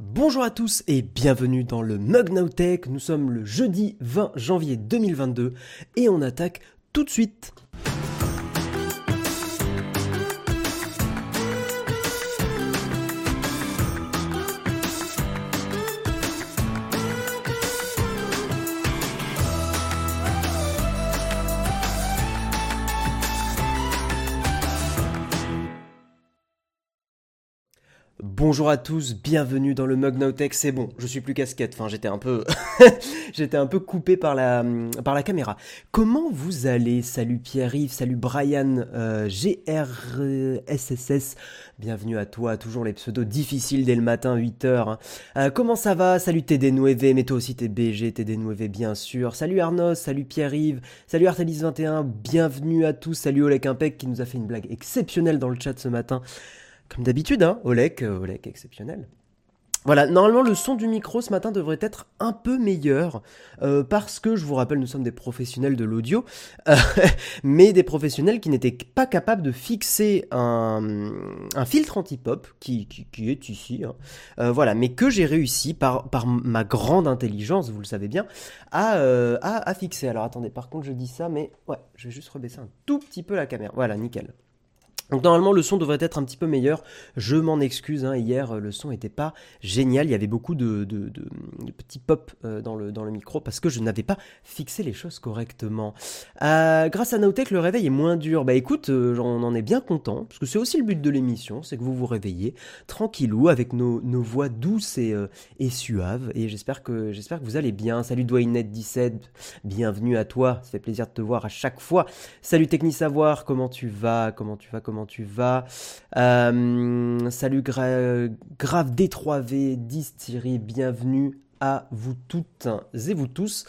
Bonjour à tous et bienvenue dans le Mug Now Tech. Nous sommes le jeudi 20 janvier 2022 et on attaque tout de suite. Bonjour à tous, bienvenue dans le Mug. C'est bon, je suis plus casquette. Enfin, j'étais un peu, j'étais un peu coupé par la, par la caméra. Comment vous allez? Salut Pierre-Yves, salut Brian, euh, GRSSS. Bienvenue à toi, toujours les pseudos difficiles dès le matin, 8h. Hein. Euh, comment ça va? Salut TD9V, mais toi aussi t'es BG, TD9V bien sûr. Salut Arnos, salut Pierre-Yves, salut Artelis21, bienvenue à tous. Salut Olek Impec qui nous a fait une blague exceptionnelle dans le chat ce matin. Comme d'habitude, hein, Olek, euh, Olek exceptionnel. Voilà, normalement le son du micro ce matin devrait être un peu meilleur euh, parce que je vous rappelle nous sommes des professionnels de l'audio, euh, mais des professionnels qui n'étaient pas capables de fixer un, filtre anti-pop qui, est ici, hein. euh, voilà, mais que j'ai réussi par, ma grande intelligence, vous le savez bien, euh, à fixer. Alors attendez, par contre je dis ça, mais ouais, je vais juste rebaisser un tout petit peu la caméra. Voilà, nickel. Donc normalement le son devrait être un petit peu meilleur. Je m'en excuse, hein, hier le son n'était pas génial. Il y avait beaucoup de, petits pop euh, dans, le, micro parce que je n'avais pas fixé les choses correctement. Euh, grâce à Naotech, le réveil est moins dur. Bah écoute, euh, on en est bien content parce que c'est aussi le but de l'émission, c'est que vous vous réveillez tranquillou avec nos, voix douces et, euh, suaves. Et j'espère que que vous allez bien. Salut Dwaynet17, bienvenue à toi. Ça fait plaisir de te voir à chaque fois. Salut Techni Savoir, comment tu vas? Comment tu vas? Comment tu vas euh, Salut Gra Grave D3V, 10 Thierry, bienvenue à vous toutes et vous tous.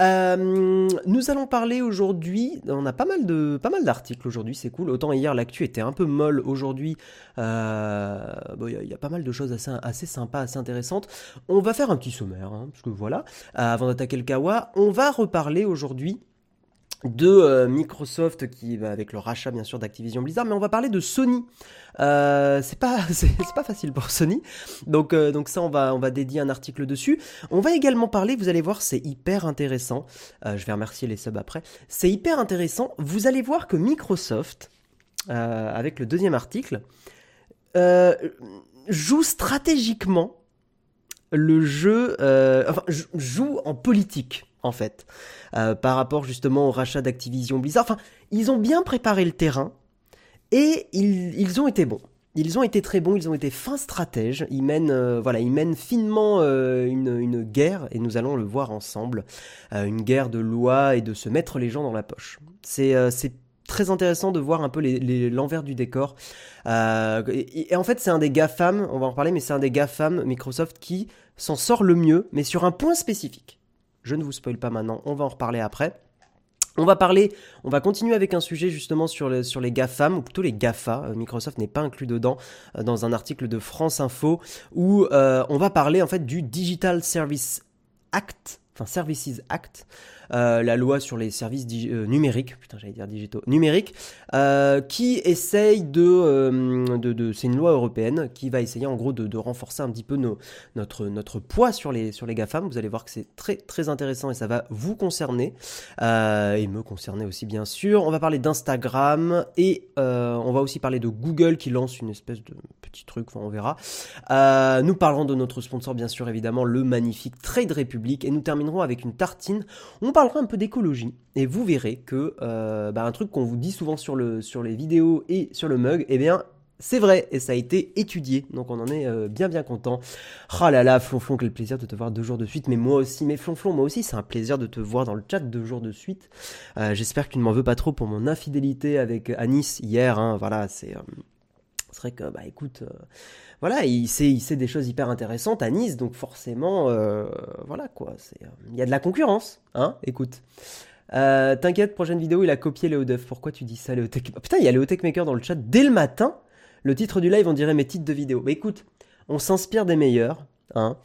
Euh, nous allons parler aujourd'hui, on a pas mal de pas mal d'articles aujourd'hui, c'est cool. Autant hier l'actu était un peu molle, aujourd'hui il euh, a, y, a pas mal de choses assez, assez sympas, assez intéressantes. On va faire un petit sommaire, hein, parce que voilà, avant d'attaquer le Kawa, on va reparler aujourd'hui de euh, Microsoft qui va avec le rachat bien sûr d'Activision Blizzard, mais on va parler de Sony. Euh, c'est pas c'est pas facile pour Sony, donc euh, donc ça on va on va dédier un article dessus. On va également parler, vous allez voir, c'est hyper intéressant. Je vais remercier les subs après. C'est hyper intéressant. Vous allez voir que Microsoft, avec le deuxième article, joue stratégiquement le jeu, enfin joue en politique en fait, euh, par rapport justement au rachat d'Activision Blizzard. Enfin, ils ont bien préparé le terrain et ils, ont été bons. Ils ont été très bons, ils ont été fins stratèges. Ils mènent, euh, voilà, ils mènent finement euh, une, une, guerre et nous allons le voir ensemble, euh, une guerre de loi et de se mettre les gens dans la poche. C'est très intéressant de voir un peu l'envers du décor. Et, en fait, c'est un des GAFAM, on va en reparler, mais c'est un des GAFAM Microsoft qui s'en sort le mieux, mais sur un point spécifique. Je ne vous spoil pas maintenant, on va en reparler après. On va parler, on va continuer avec un sujet justement sur, sur les GAFAM, ou plutôt les GAFA. Microsoft n'est pas inclus dedans euh, dans un article de France Info où euh, on va parler en fait du Digital Service Act, enfin Services Act, euh, la loi sur les services euh, numériques, putain j'allais dire digitaux, numériques, euh, qui essaye de, de, c'est une loi européenne qui va essayer en gros de, renforcer un petit peu notre, notre poids sur les, sur les GAFAM. Vous allez voir que c'est très très intéressant et ça va vous concerner et me concerner aussi bien sûr. On va parler d'Instagram et on va aussi parler de Google qui lance une espèce de petit truc, on verra. nous parlerons de notre sponsor bien sûr évidemment le magnifique Trade Republic et nous terminerons avec une tartine. Parlera un peu d'écologie. Et vous verrez que euh, bah, un truc qu'on vous dit souvent sur, le, sur les vidéos et sur le mug, eh bien c'est vrai. Et ça a été étudié, donc on en est euh, bien bien content. Oh là là, Flonflon, quel plaisir de te voir deux jours de suite, mais moi aussi, mais Flonflon, moi aussi, c'est un plaisir de te voir dans le chat deux jours de suite. Euh, J'espère que tu ne m'en veux pas trop pour mon infidélité avec Anis hier, hein, voilà, c'est... C'est vrai que, bah écoute, euh, voilà, il sait, il sait des choses hyper intéressantes à Nice, donc forcément, euh, voilà quoi, il euh, y a de la concurrence, hein, écoute. T'inquiète, prochaine vidéo, il a copié Léo Duff. Pourquoi tu dis ça, Léo Tech oh, Putain, il y a Léo Maker dans le chat dès le matin. Le titre du live, on dirait mes titres de vidéo. Mais écoute, on s'inspire des meilleurs, hein.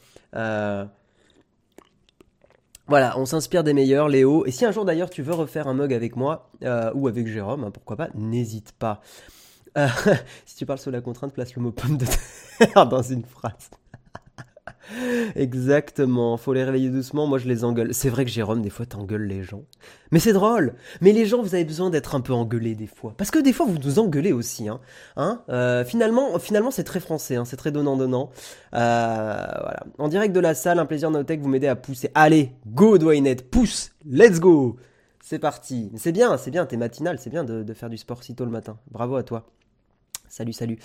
Voilà, on s'inspire des meilleurs, Léo. Et si un jour d'ailleurs tu veux refaire un mug avec moi ou avec Jérôme, hein, pourquoi pas, n'hésite pas. Euh, si tu parles sous la contrainte, place le mot pomme de terre dans une phrase. Exactement, faut les réveiller doucement, moi je les engueule. C'est vrai que Jérôme, des fois t'engueules les gens. Mais c'est drôle Mais les gens, vous avez besoin d'être un peu engueulés des fois. Parce que des fois vous nous engueulez aussi. Hein. hein euh, finalement, finalement c'est très français, hein. c'est très donnant-donnant. Euh, voilà. En direct de la salle, un plaisir Notech, vous m'aidez à pousser. Allez, go Dwaynet, pousse Let's go C'est parti C'est bien, c'est bien, t'es matinal, c'est bien de, de faire du sport si tôt le matin. Bravo à toi. Salut, salut.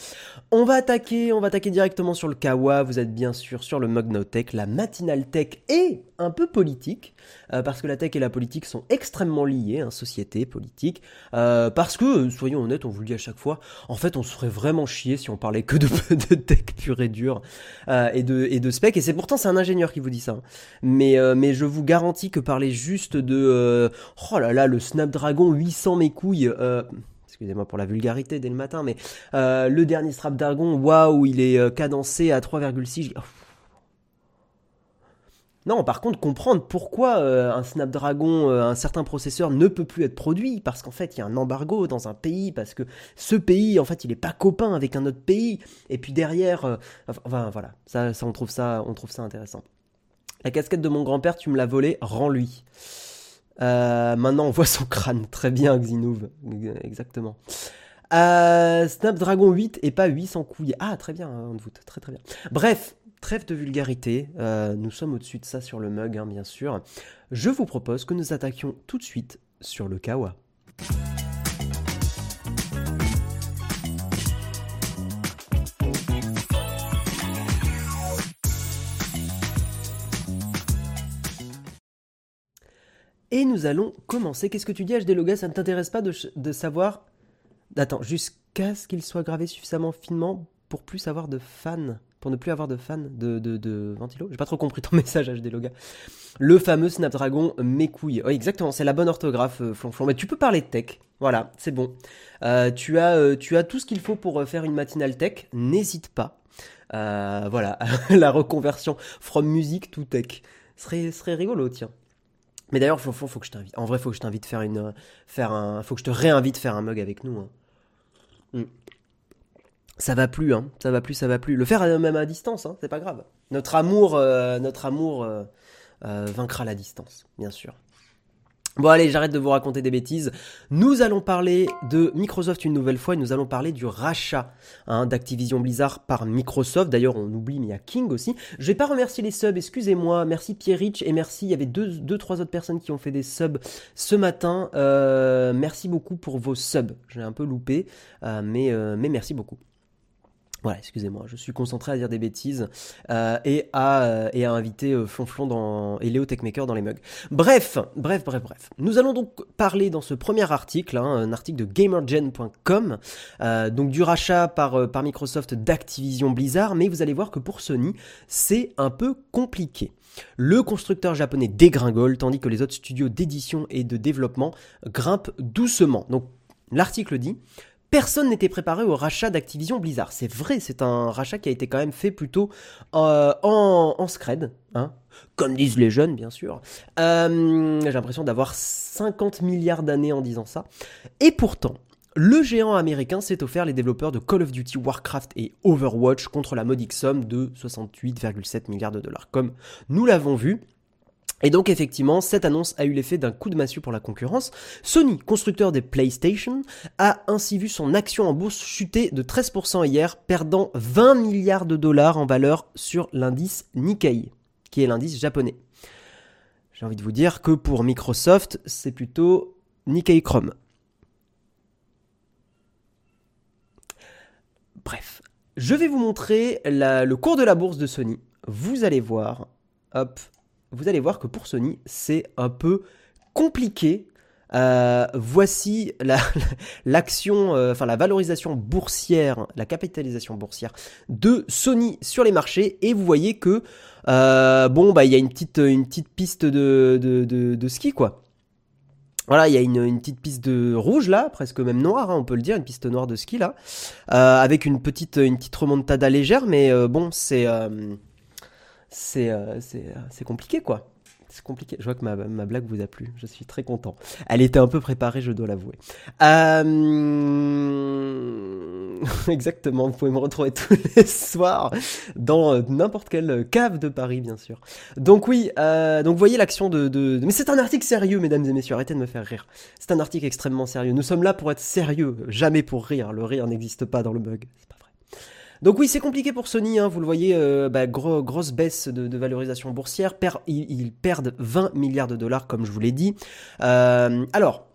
On va attaquer, on va attaquer directement sur le Kawa. Vous êtes bien sûr sur le Mug Tech, la matinale tech et un peu politique, euh, parce que la tech et la politique sont extrêmement liées, hein, société, politique, euh, parce que, soyons honnêtes, on vous le dit à chaque fois, en fait, on se ferait vraiment chier si on parlait que de, de tech pure et dure euh, et de et de spec. Et c'est pourtant c'est un ingénieur qui vous dit ça. Hein. Mais mais je vous garantis que parler juste de oh là là le Snapdragon 800 mes couilles excusez-moi pour la vulgarité dès le matin, mais euh, le dernier Snapdragon, waouh, il est euh, cadencé à 3,6 non, par contre, comprendre pourquoi euh, un Snapdragon, un certain processeur ne peut plus être produit, parce qu'en fait, il y a un embargo dans un pays, parce que ce pays, en fait, il n'est pas copain avec un autre pays, et puis derrière, voilà, ça, ça, on trouve ça, on trouve ça intéressant. La casquette de mon grand-père, tu me l'as volée, rends-lui. Euh, maintenant, on voit son crâne. Très bien, Xinouv. Exactement. Euh, Snapdragon 8 et pas 800 couilles. Ah, très bien, on vote. Très très bien. Bref, trêve de vulgarité. Euh, nous sommes au-dessus de ça sur le mug, hein, bien sûr. Je vous propose que nous attaquions tout de suite sur le Kawa. Et nous allons commencer. Qu'est-ce que tu dis, HD Loga? Ça ne t'intéresse pas de, savoir? Attends, jusqu'à ce qu'il soit gravé suffisamment finement pour plus avoir de fans. Pour ne plus avoir de fans de, de, de Ventilo? J'ai pas trop compris ton message, HD Loga. Le fameux Snapdragon mes couilles. Oui, exactement, c'est la bonne orthographe, euh, Flonflon. Mais tu peux parler de tech. Voilà, c'est bon. Euh, tu, as, euh, tu as tout ce qu'il faut pour faire une matinale tech. N'hésite pas. voilà, la reconversion from music to tech. Serait, serait rigolo, tiens. Mais d'ailleurs, faut, faut, que je t'invite. En vrai, faut que je t'invite faire une, faire un, faut que je te réinvite faire un mug avec nous. Hein. Hmm. Ça va plus, hein. Ça va plus, ça va plus. Le faire même à distance, hein, c'est pas grave. Notre amour, euh, notre amour euh, euh, vaincra la distance, bien sûr. Bon allez, j'arrête de vous raconter des bêtises. Nous allons parler de Microsoft une nouvelle fois et nous allons parler du rachat hein, d'Activision Blizzard par Microsoft. D'ailleurs, on oublie, mais il y a King aussi. Je vais pas remercier les subs, excusez-moi. Merci Pierre Rich et merci. Il y avait deux, deux, trois autres personnes qui ont fait des subs ce matin. Euh, merci beaucoup pour vos subs. J'ai un peu loupé, euh, mais, euh, mais merci beaucoup. Voilà, excusez-moi, je suis concentré à dire des bêtises euh, et, à, euh, et à inviter euh, Flonflon dans, et Léo Techmaker dans les mugs. Bref, bref, bref, bref. Nous allons donc parler dans ce premier article, hein, un article de gamergen.com, donc du rachat par, par Microsoft d'Activision Blizzard, mais vous allez voir que pour Sony, c'est un peu compliqué. Le constructeur japonais dégringole, tandis que les autres studios d'édition et de développement grimpent doucement. Donc l'article dit personne n'était préparé au rachat d'Activision Blizzard. C'est vrai, c'est un rachat qui a été quand même fait plutôt euh, en, scred, hein, comme disent les jeunes, bien sûr. Euh, j'ai l'impression d'avoir 50 milliards d'années en disant ça. Et pourtant, le géant américain s'est offert les développeurs de Call of Duty, Warcraft et Overwatch contre la modique somme de 68,7 milliards de dollars, comme nous l'avons vu. Et donc effectivement, cette annonce a eu l'effet d'un coup de massue pour la concurrence. Sony, constructeur des PlayStation, a ainsi vu son action en bourse chuter de 13% hier, perdant 20 milliards de dollars en valeur sur l'indice Nikkei, qui est l'indice japonais. J'ai envie de vous dire que pour Microsoft, c'est plutôt Nikkei Chrome. Bref, je vais vous montrer le cours de la bourse de Sony. Vous allez voir, hop, vous allez voir que pour Sony, c'est un peu compliqué. Euh, voici l'action, euh, enfin la valorisation boursière, la capitalisation boursière de Sony sur les marchés, et vous voyez que euh, bon bah il y a une petite piste de, ski quoi. Voilà, il y a une, petite piste de rouge là, presque même noire, hein, on peut le dire, une piste noire de ski là, avec une petite remontada légère, mais bon c'est c'est compliqué quoi. c'est compliqué. Je vois que ma, ma, blague vous a plu. Je suis très content. Elle était un peu préparée, je dois l'avouer. Euh... Exactement. Vous pouvez me retrouver tous les soirs dans euh, n'importe quelle cave de Paris, bien sûr. Donc oui, euh, donc voyez l'action de, de... Mais c'est un article sérieux, mesdames et messieurs. Arrêtez de me faire rire. C'est un article extrêmement sérieux. Nous sommes là pour être sérieux, jamais pour rire. Le rire n'existe pas dans le bug. Donc oui, c'est compliqué pour Sony, hein, vous le voyez, euh, bah, grosse baisse de, valorisation boursière, ils, perdent 20 milliards de dollars comme je vous l'ai dit. Euh, alors,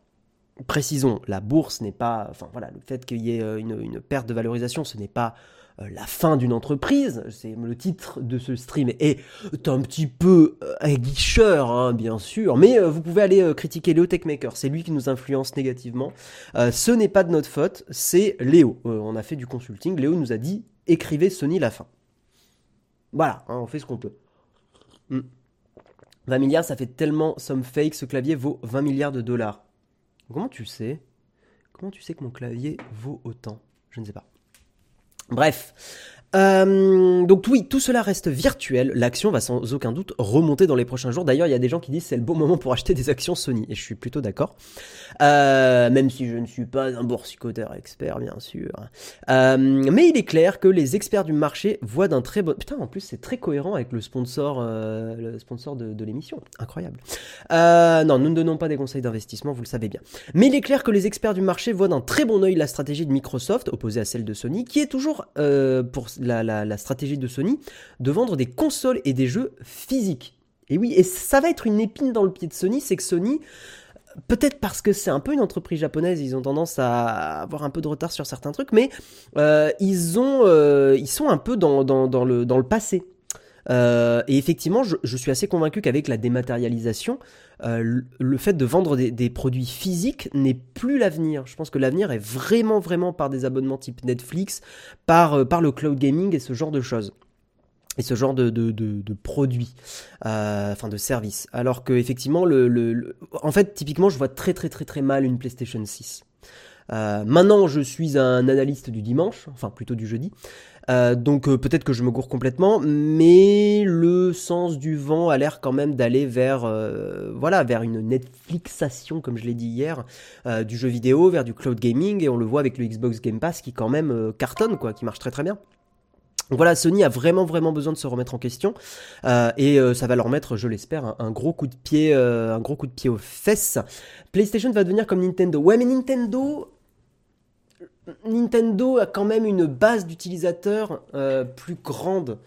précisons, la bourse n'est pas, enfin voilà, le fait qu'il y ait euh, une, perte de valorisation, ce n'est pas la fin d'une entreprise. C'est le titre de ce stream est un petit peu aguicheur, hein, bien sûr, mais vous pouvez aller critiquer Léo Techmaker. C'est lui qui nous influence négativement. ce n'est pas de notre faute, c'est Léo. on a fait du consulting. Léo nous a dit écrivez Sony la fin. Voilà, hein, on fait ce qu'on peut. 20 hmm. milliards, ça fait tellement somme fake, ce clavier vaut 20 milliards de dollars. Comment tu sais? Comment tu sais que mon clavier vaut autant? Je ne sais pas. Bref, euh, donc oui, tout cela reste virtuel. L'action va sans aucun doute remonter dans les prochains jours. D'ailleurs, il y a des gens qui disent c'est le bon moment pour acheter des actions Sony, et je suis plutôt d'accord. Euh, même si je ne suis pas un boursicoteur expert, bien sûr. Euh, mais il est clair que les experts du marché voient d'un très bon. Putain, en plus c'est très cohérent avec le sponsor, le sponsor de, de l'émission. Incroyable. non, nous ne donnons pas des conseils d'investissement, vous le savez bien. Mais il est clair que les experts du marché voient d'un très bon œil la stratégie de Microsoft opposée à celle de Sony, qui est toujours pour la, stratégie de Sony de vendre des consoles et des jeux physiques. Et oui, et ça va être une épine dans le pied de Sony, c'est que Sony, peut-être parce que c'est un peu une entreprise japonaise, ils ont tendance à avoir un peu de retard sur certains trucs, mais euh, ils, ont, euh, ils sont un peu dans, dans, le, dans le passé. Euh, et effectivement, je, suis assez convaincu qu'avec la dématérialisation, euh, le fait de vendre des, produits physiques n'est plus l'avenir. Je pense que l'avenir est vraiment, vraiment par des abonnements type Netflix, par, euh, le cloud gaming et ce genre de choses. Et ce genre de, produits, enfin de services. Alors que effectivement, en fait, typiquement, je vois très très très très mal une PlayStation 6. maintenant, je suis un analyste du dimanche, enfin plutôt du jeudi, euh, donc euh, peut-être que je me gourre complètement, mais le sens du vent a l'air quand même d'aller vers, euh, voilà, vers une Netflixation, comme je l'ai dit hier, du jeu vidéo, vers du cloud gaming, et on le voit avec le Xbox Game Pass qui quand même cartonne, quoi, qui marche très très bien. Donc voilà, Sony a vraiment vraiment besoin de se remettre en question et ça va leur mettre, je l'espère, un, gros coup de pied, un gros coup de pied aux fesses. PlayStation va devenir comme Nintendo. Ouais, mais Nintendo, Nintendo a quand même une base d'utilisateurs euh, plus grande.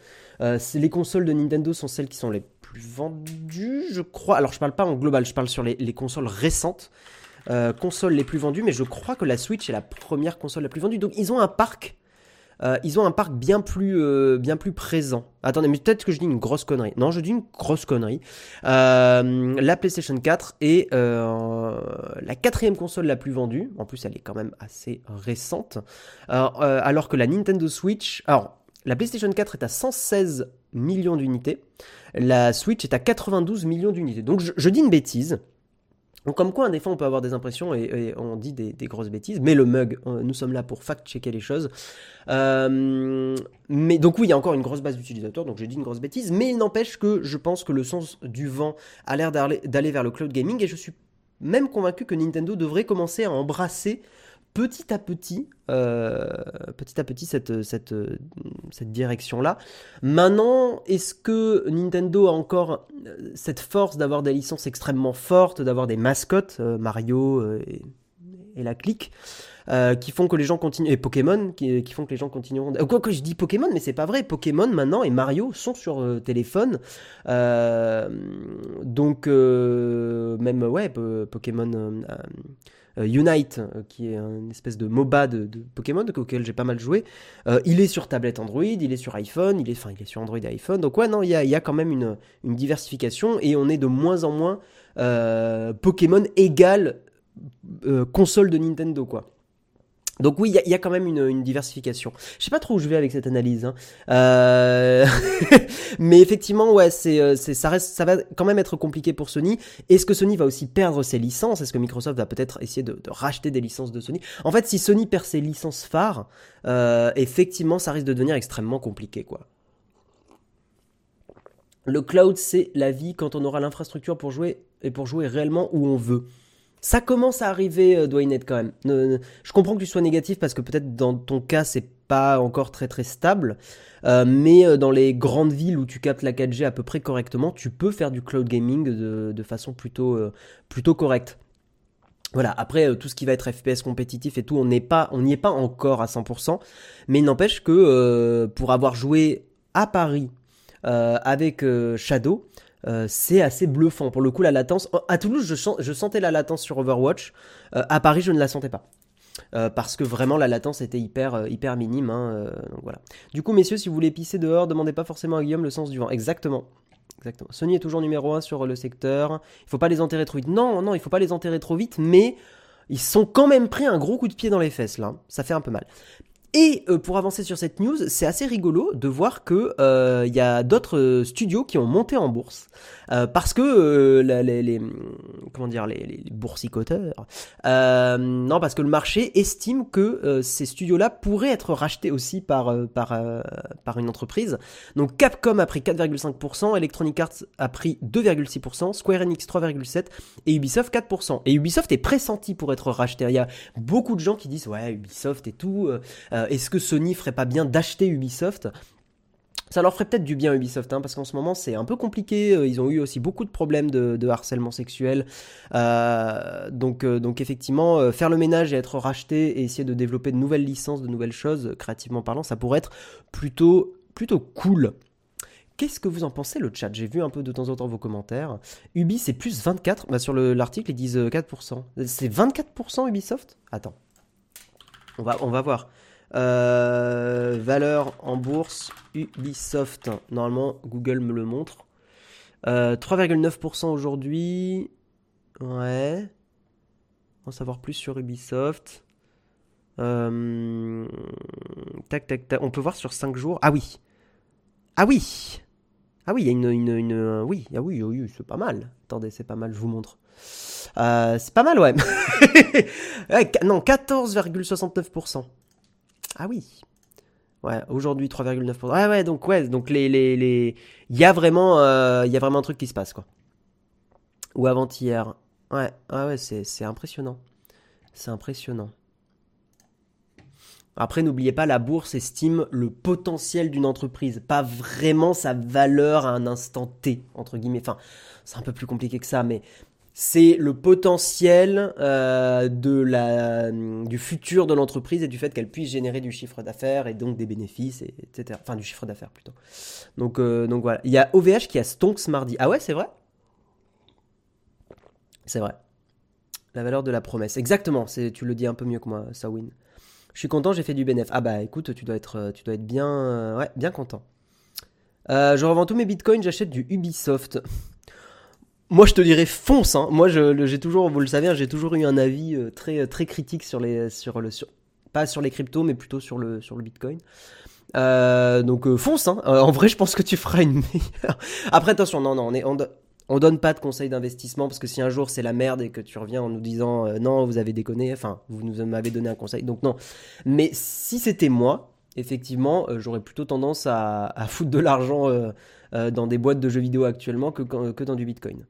Euh, les consoles de Nintendo sont celles qui sont les plus vendues, je crois. Alors je parle pas en global, je parle sur les, consoles récentes. Euh, consoles les plus vendues, mais je crois que la Switch est la première console la plus vendue. Donc ils ont un parc euh, ils ont un parc bien plus, euh, bien plus présent. Attendez, mais peut-être que je dis une grosse connerie. Non, je dis une grosse connerie. Euh, la PlayStation 4 est la quatrième console la plus vendue. En plus, elle est quand même assez récente. alors que la Nintendo Switch... Alors, la PlayStation 4 est à 116 millions d'unités. La Switch est à 92 millions d'unités. Donc, je dis une bêtise. Donc comme quoi, des fois, on peut avoir des impressions et, on dit des, grosses bêtises, mais le mug, euh, nous sommes là pour fact-checker les choses. Euh, mais donc oui, il y a encore une grosse base d'utilisateurs, donc j'ai dit une grosse bêtise, mais il n'empêche que je pense que le sens du vent a l'air d'aller vers le cloud gaming, et je suis même convaincu que Nintendo devrait commencer à embrasser petit à petit, euh, petit à petit cette, direction-là. Maintenant, est-ce que Nintendo a encore euh, cette force d'avoir des licences extrêmement fortes, d'avoir des mascottes, euh, Mario et, la clique, qui font que les gens continuent, et Pokémon, qui, font que les gens continueront. Quoi que je dis Pokémon, mais c'est pas vrai. Pokémon maintenant et Mario sont sur téléphone. donc, même, ouais, Pokémon Unite, euh, qui est une espèce de MOBA de, Pokémon auquel j'ai pas mal joué. Euh, il est sur tablette Android, il est sur iPhone, il est, enfin, il est sur Android et iPhone. Donc ouais, non, il y a, quand même une, une, diversification et on est de moins en moins Pokémon égale console de Nintendo, quoi. Donc oui, il y, a quand même une, diversification. Je sais pas trop où je vais avec cette analyse, hein. euh, mais effectivement, ouais, euh, c'est, ça reste, ça va quand même être compliqué pour Sony. Est-ce que Sony va aussi perdre ses licences? Est-ce que Microsoft va peut-être essayer de, racheter des licences de Sony? En fait, si Sony perd ses licences phares, euh, effectivement, ça risque de devenir extrêmement compliqué, quoi. Le cloud, c'est la vie quand on aura l'infrastructure pour jouer et pour jouer réellement où on veut. Ça commence à arriver, euh, Dwayne quand même. je comprends que tu sois négatif parce que peut-être dans ton cas, c'est pas encore très très stable. Euh, mais euh, dans les grandes villes où tu captes la 4G à peu près correctement, tu peux faire du cloud gaming de, façon plutôt, plutôt correcte. Voilà, après tout ce qui va être FPS compétitif et tout, on n'est pas, on n'y est pas encore à 100%, mais il n'empêche que pour avoir joué à Paris avec Shadow, euh, c'est assez bluffant. Pour le coup, la latence. À Toulouse, je, sentais la latence sur Overwatch. Euh, à Paris, je ne la sentais pas. Euh, parce que vraiment la latence était hyper, hyper minime. Hein, donc voilà. Du coup, messieurs, si vous voulez pisser dehors, demandez pas forcément à Guillaume le sens du vent. Exactement. Exactement. Sony est toujours numéro 1 sur le secteur. Il faut pas les enterrer trop vite. Non, non, il faut pas les enterrer trop vite, mais ils sont quand même pris un gros coup de pied dans les fesses là. Ça fait un peu mal. Et euh, pour avancer sur cette news, c'est assez rigolo de voir que euh, il y a d'autres euh, studios qui ont monté en bourse parce que les, comment dire les, les boursicoteurs non parce que le marché estime que ces studios-là pourraient être rachetés aussi par par par une entreprise. Donc Capcom a pris 4,5%, Electronic Arts a pris 2,6%, Square Enix 3,7% et Ubisoft 4%. Et Ubisoft est pressenti pour être racheté. Il y a beaucoup de gens qui disent ouais Ubisoft et tout. Euh, est-ce que Sony ferait pas bien d'acheter Ubisoft? Ça leur ferait peut-être du bien Ubisoft, hein, parce qu'en ce moment c'est un peu compliqué. Euh, ils ont eu aussi beaucoup de problèmes de, harcèlement sexuel. Euh, donc, donc effectivement, faire le ménage et être racheté et essayer de développer de nouvelles licences, de nouvelles choses, créativement parlant, ça pourrait être plutôt, plutôt cool. Qu'est-ce que vous en pensez le chat? J'ai vu un peu de temps en temps vos commentaires. Ubi c'est plus 24. Bah, sur l'article ils disent 4%. C'est 24% Ubisoft? Attends. On va, on va voir. Euh, valeur en bourse, Ubisoft. Normalement, Google me le montre. 3,9% euh, aujourd'hui. Ouais. Va savoir plus sur Ubisoft. Euh, tac, tac, tac. On peut voir sur 5 jours. Ah oui. Ah oui. Ah oui, il y a une, oui, ah oui, oui, c'est pas mal. Attendez, c'est pas mal, je vous montre. c'est pas mal, ouais non, 14,69%. Ah oui. Ouais, aujourd'hui 3,9%. Ouais, ouais, donc ouais, donc les les les il y a vraiment euh, vraiment un truc qui se passe quoi. Ou avant-hier. Ouais, ouais, ouais, c'est c'est impressionnant. C'est impressionnant. Après, n'oubliez pas, la bourse estime le potentiel d'une entreprise, pas vraiment sa valeur à un instant T, entre guillemets. Enfin, c'est un peu plus compliqué que ça, mais c'est le potentiel euh, de la, du futur de l'entreprise et du fait qu'elle puisse générer du chiffre d'affaires et donc des bénéfices, et, etc. Enfin, du chiffre d'affaires plutôt. Donc, euh, donc voilà. Il y a OVH qui a Stonks mardi. Ah ouais, c'est vrai? C'est vrai. La valeur de la promesse. Exactement, tu le dis un peu mieux que moi, Sawin. Je suis content, j'ai fait du bénéf. Ah bah écoute, tu dois être, tu dois être bien, euh, ouais, bien content. je revends tous mes bitcoins, j'achète du Ubisoft. Moi, je te dirais fonce. Hein. Moi, j'ai toujours, vous le savez, hein, j'ai toujours eu un avis euh, très très critique sur les sur le sur pas sur les cryptos, mais plutôt sur le sur le Bitcoin. Euh, donc euh, fonce. Hein. en vrai, je pense que tu feras une meilleure. Après, attention, non, non, on est on, donne pas de conseils d'investissement parce que si un jour c'est la merde et que tu reviens en nous disant non, vous avez déconné, enfin, vous nous m'avez donné un conseil, donc non. Mais si c'était moi, effectivement, j'aurais plutôt tendance à, à foutre de l'argent dans des boîtes de jeux vidéo actuellement que, que dans du Bitcoin.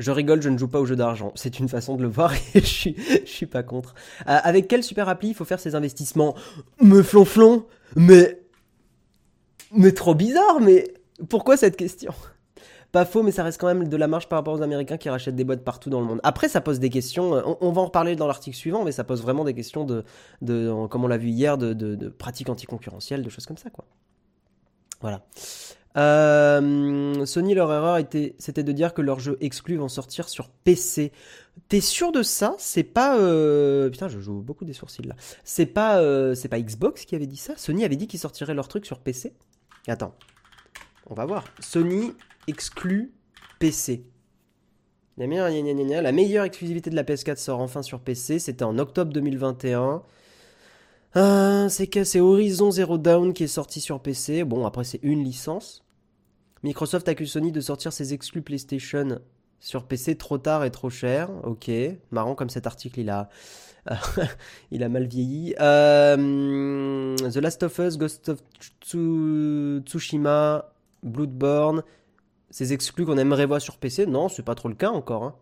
Je rigole, je ne joue pas au jeu d'argent. C'est une façon de le voir et je suis, suis pas contre. Euh, avec quelle super appli il faut faire ces investissements? Me flonflon? Mais. Mais trop bizarre, mais. Pourquoi cette question? Pas faux, mais ça reste quand même de la marge par rapport aux Américains qui rachètent des boîtes partout dans le monde. Après, ça pose des questions. Euh, on, va en reparler dans l'article suivant, mais ça pose vraiment des questions de, de comme on l'a vu hier, de, de, de pratiques anticoncurrentielles, de choses comme ça, quoi. Voilà. Euh, Sony, leur erreur était, c'était de dire que leurs jeux exclus vont sortir sur PC. T'es sûr de ça? C'est pas euh... putain, je joue beaucoup des sourcils là. C'est pas, euh... c'est pas Xbox qui avait dit ça? Sony avait dit qu'ils sortiraient leurs trucs sur PC. Attends, on va voir. Sony exclut PC. La meilleure, la meilleure exclusivité de la PS4 sort enfin sur PC. C'était en octobre 2021. Euh, c'est que c'est Horizon Zero Dawn qui est sorti sur PC. Bon, après c'est une licence. Microsoft accuse Sony de sortir ses exclus PlayStation sur PC trop tard et trop cher. Ok, marrant comme cet article il a, il a mal vieilli. Euh, The Last of Us, Ghost of Tsushima, Bloodborne, ces exclus qu'on aimerait voir sur PC, non, c'est pas trop le cas encore. Hein.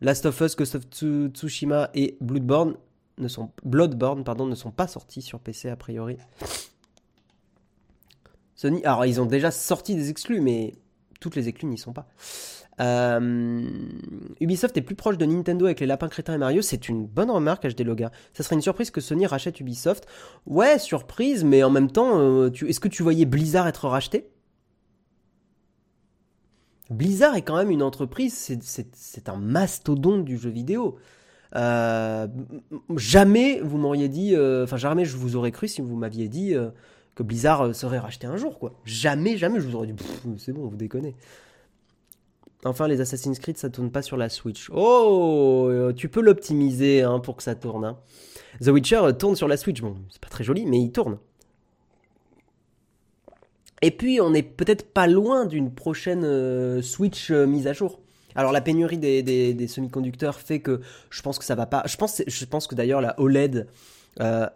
Last of Us, Ghost of Tsushima et Bloodborne ne sont, Bloodborne pardon, ne sont pas sortis sur PC a priori. Sony, alors ils ont déjà sorti des exclus, mais toutes les exclus n'y sont pas. Euh, Ubisoft est plus proche de Nintendo avec les lapins crétins et Mario, c'est une bonne remarque HD Loga. Ça serait une surprise que Sony rachète Ubisoft. Ouais, surprise, mais en même temps, euh, est-ce que tu voyais Blizzard être racheté? Blizzard est quand même une entreprise, c'est un mastodonte du jeu vidéo. Euh, jamais vous m'auriez dit, enfin jamais je vous aurais cru si vous m'aviez dit que Blizzard serait racheté un jour, quoi. Jamais, jamais je vous aurais dit, c'est bon, vous déconnez. Enfin, les Assassin's Creed, ça tourne pas sur la Switch. Oh, euh, tu peux l'optimiser hein, pour que ça tourne. Hein. The Witcher euh, tourne sur la Switch. Bon, c'est pas très joli, mais il tourne. Et puis, on est peut-être pas loin d'une prochaine euh, Switch mise à jour. Alors, la pénurie des, semi-conducteurs fait que je pense que ça va pas. Je pense, je pense que d'ailleurs, la OLED euh,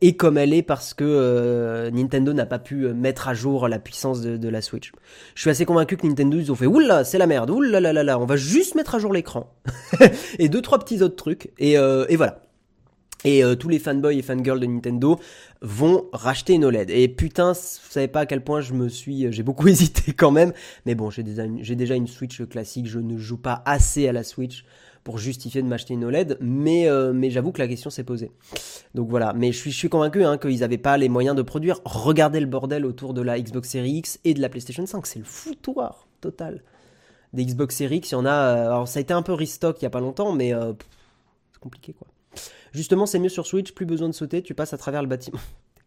est comme elle est parce que euh, Nintendo n'a pas pu euh, mettre à jour la puissance de, la Switch. Je suis assez convaincu que Nintendo ils ont fait oula c'est la merde oula là là là on va juste mettre à jour l'écran et deux trois petits autres trucs et, et voilà. Et tous les fanboys et fangirls de Nintendo vont racheter une OLED. Et putain, vous savez pas à quel point je me suis, j'ai beaucoup hésité quand même. Mais bon, j'ai déjà, une Switch classique. Je ne joue pas assez à la Switch pour justifier de m'acheter une OLED, mais, euh, mais j'avoue que la question s'est posée. Donc voilà, mais je suis, convaincu hein, qu'ils n'avaient pas les moyens de produire. Regardez le bordel autour de la Xbox Series X et de la PlayStation 5, c'est le foutoir total. Des Xbox Series X, il y en a. Euh, alors ça a été un peu restock il y a pas longtemps, mais euh, c'est compliqué quoi. Justement, c'est mieux sur Switch, plus besoin de sauter, tu passes à travers le bâtiment.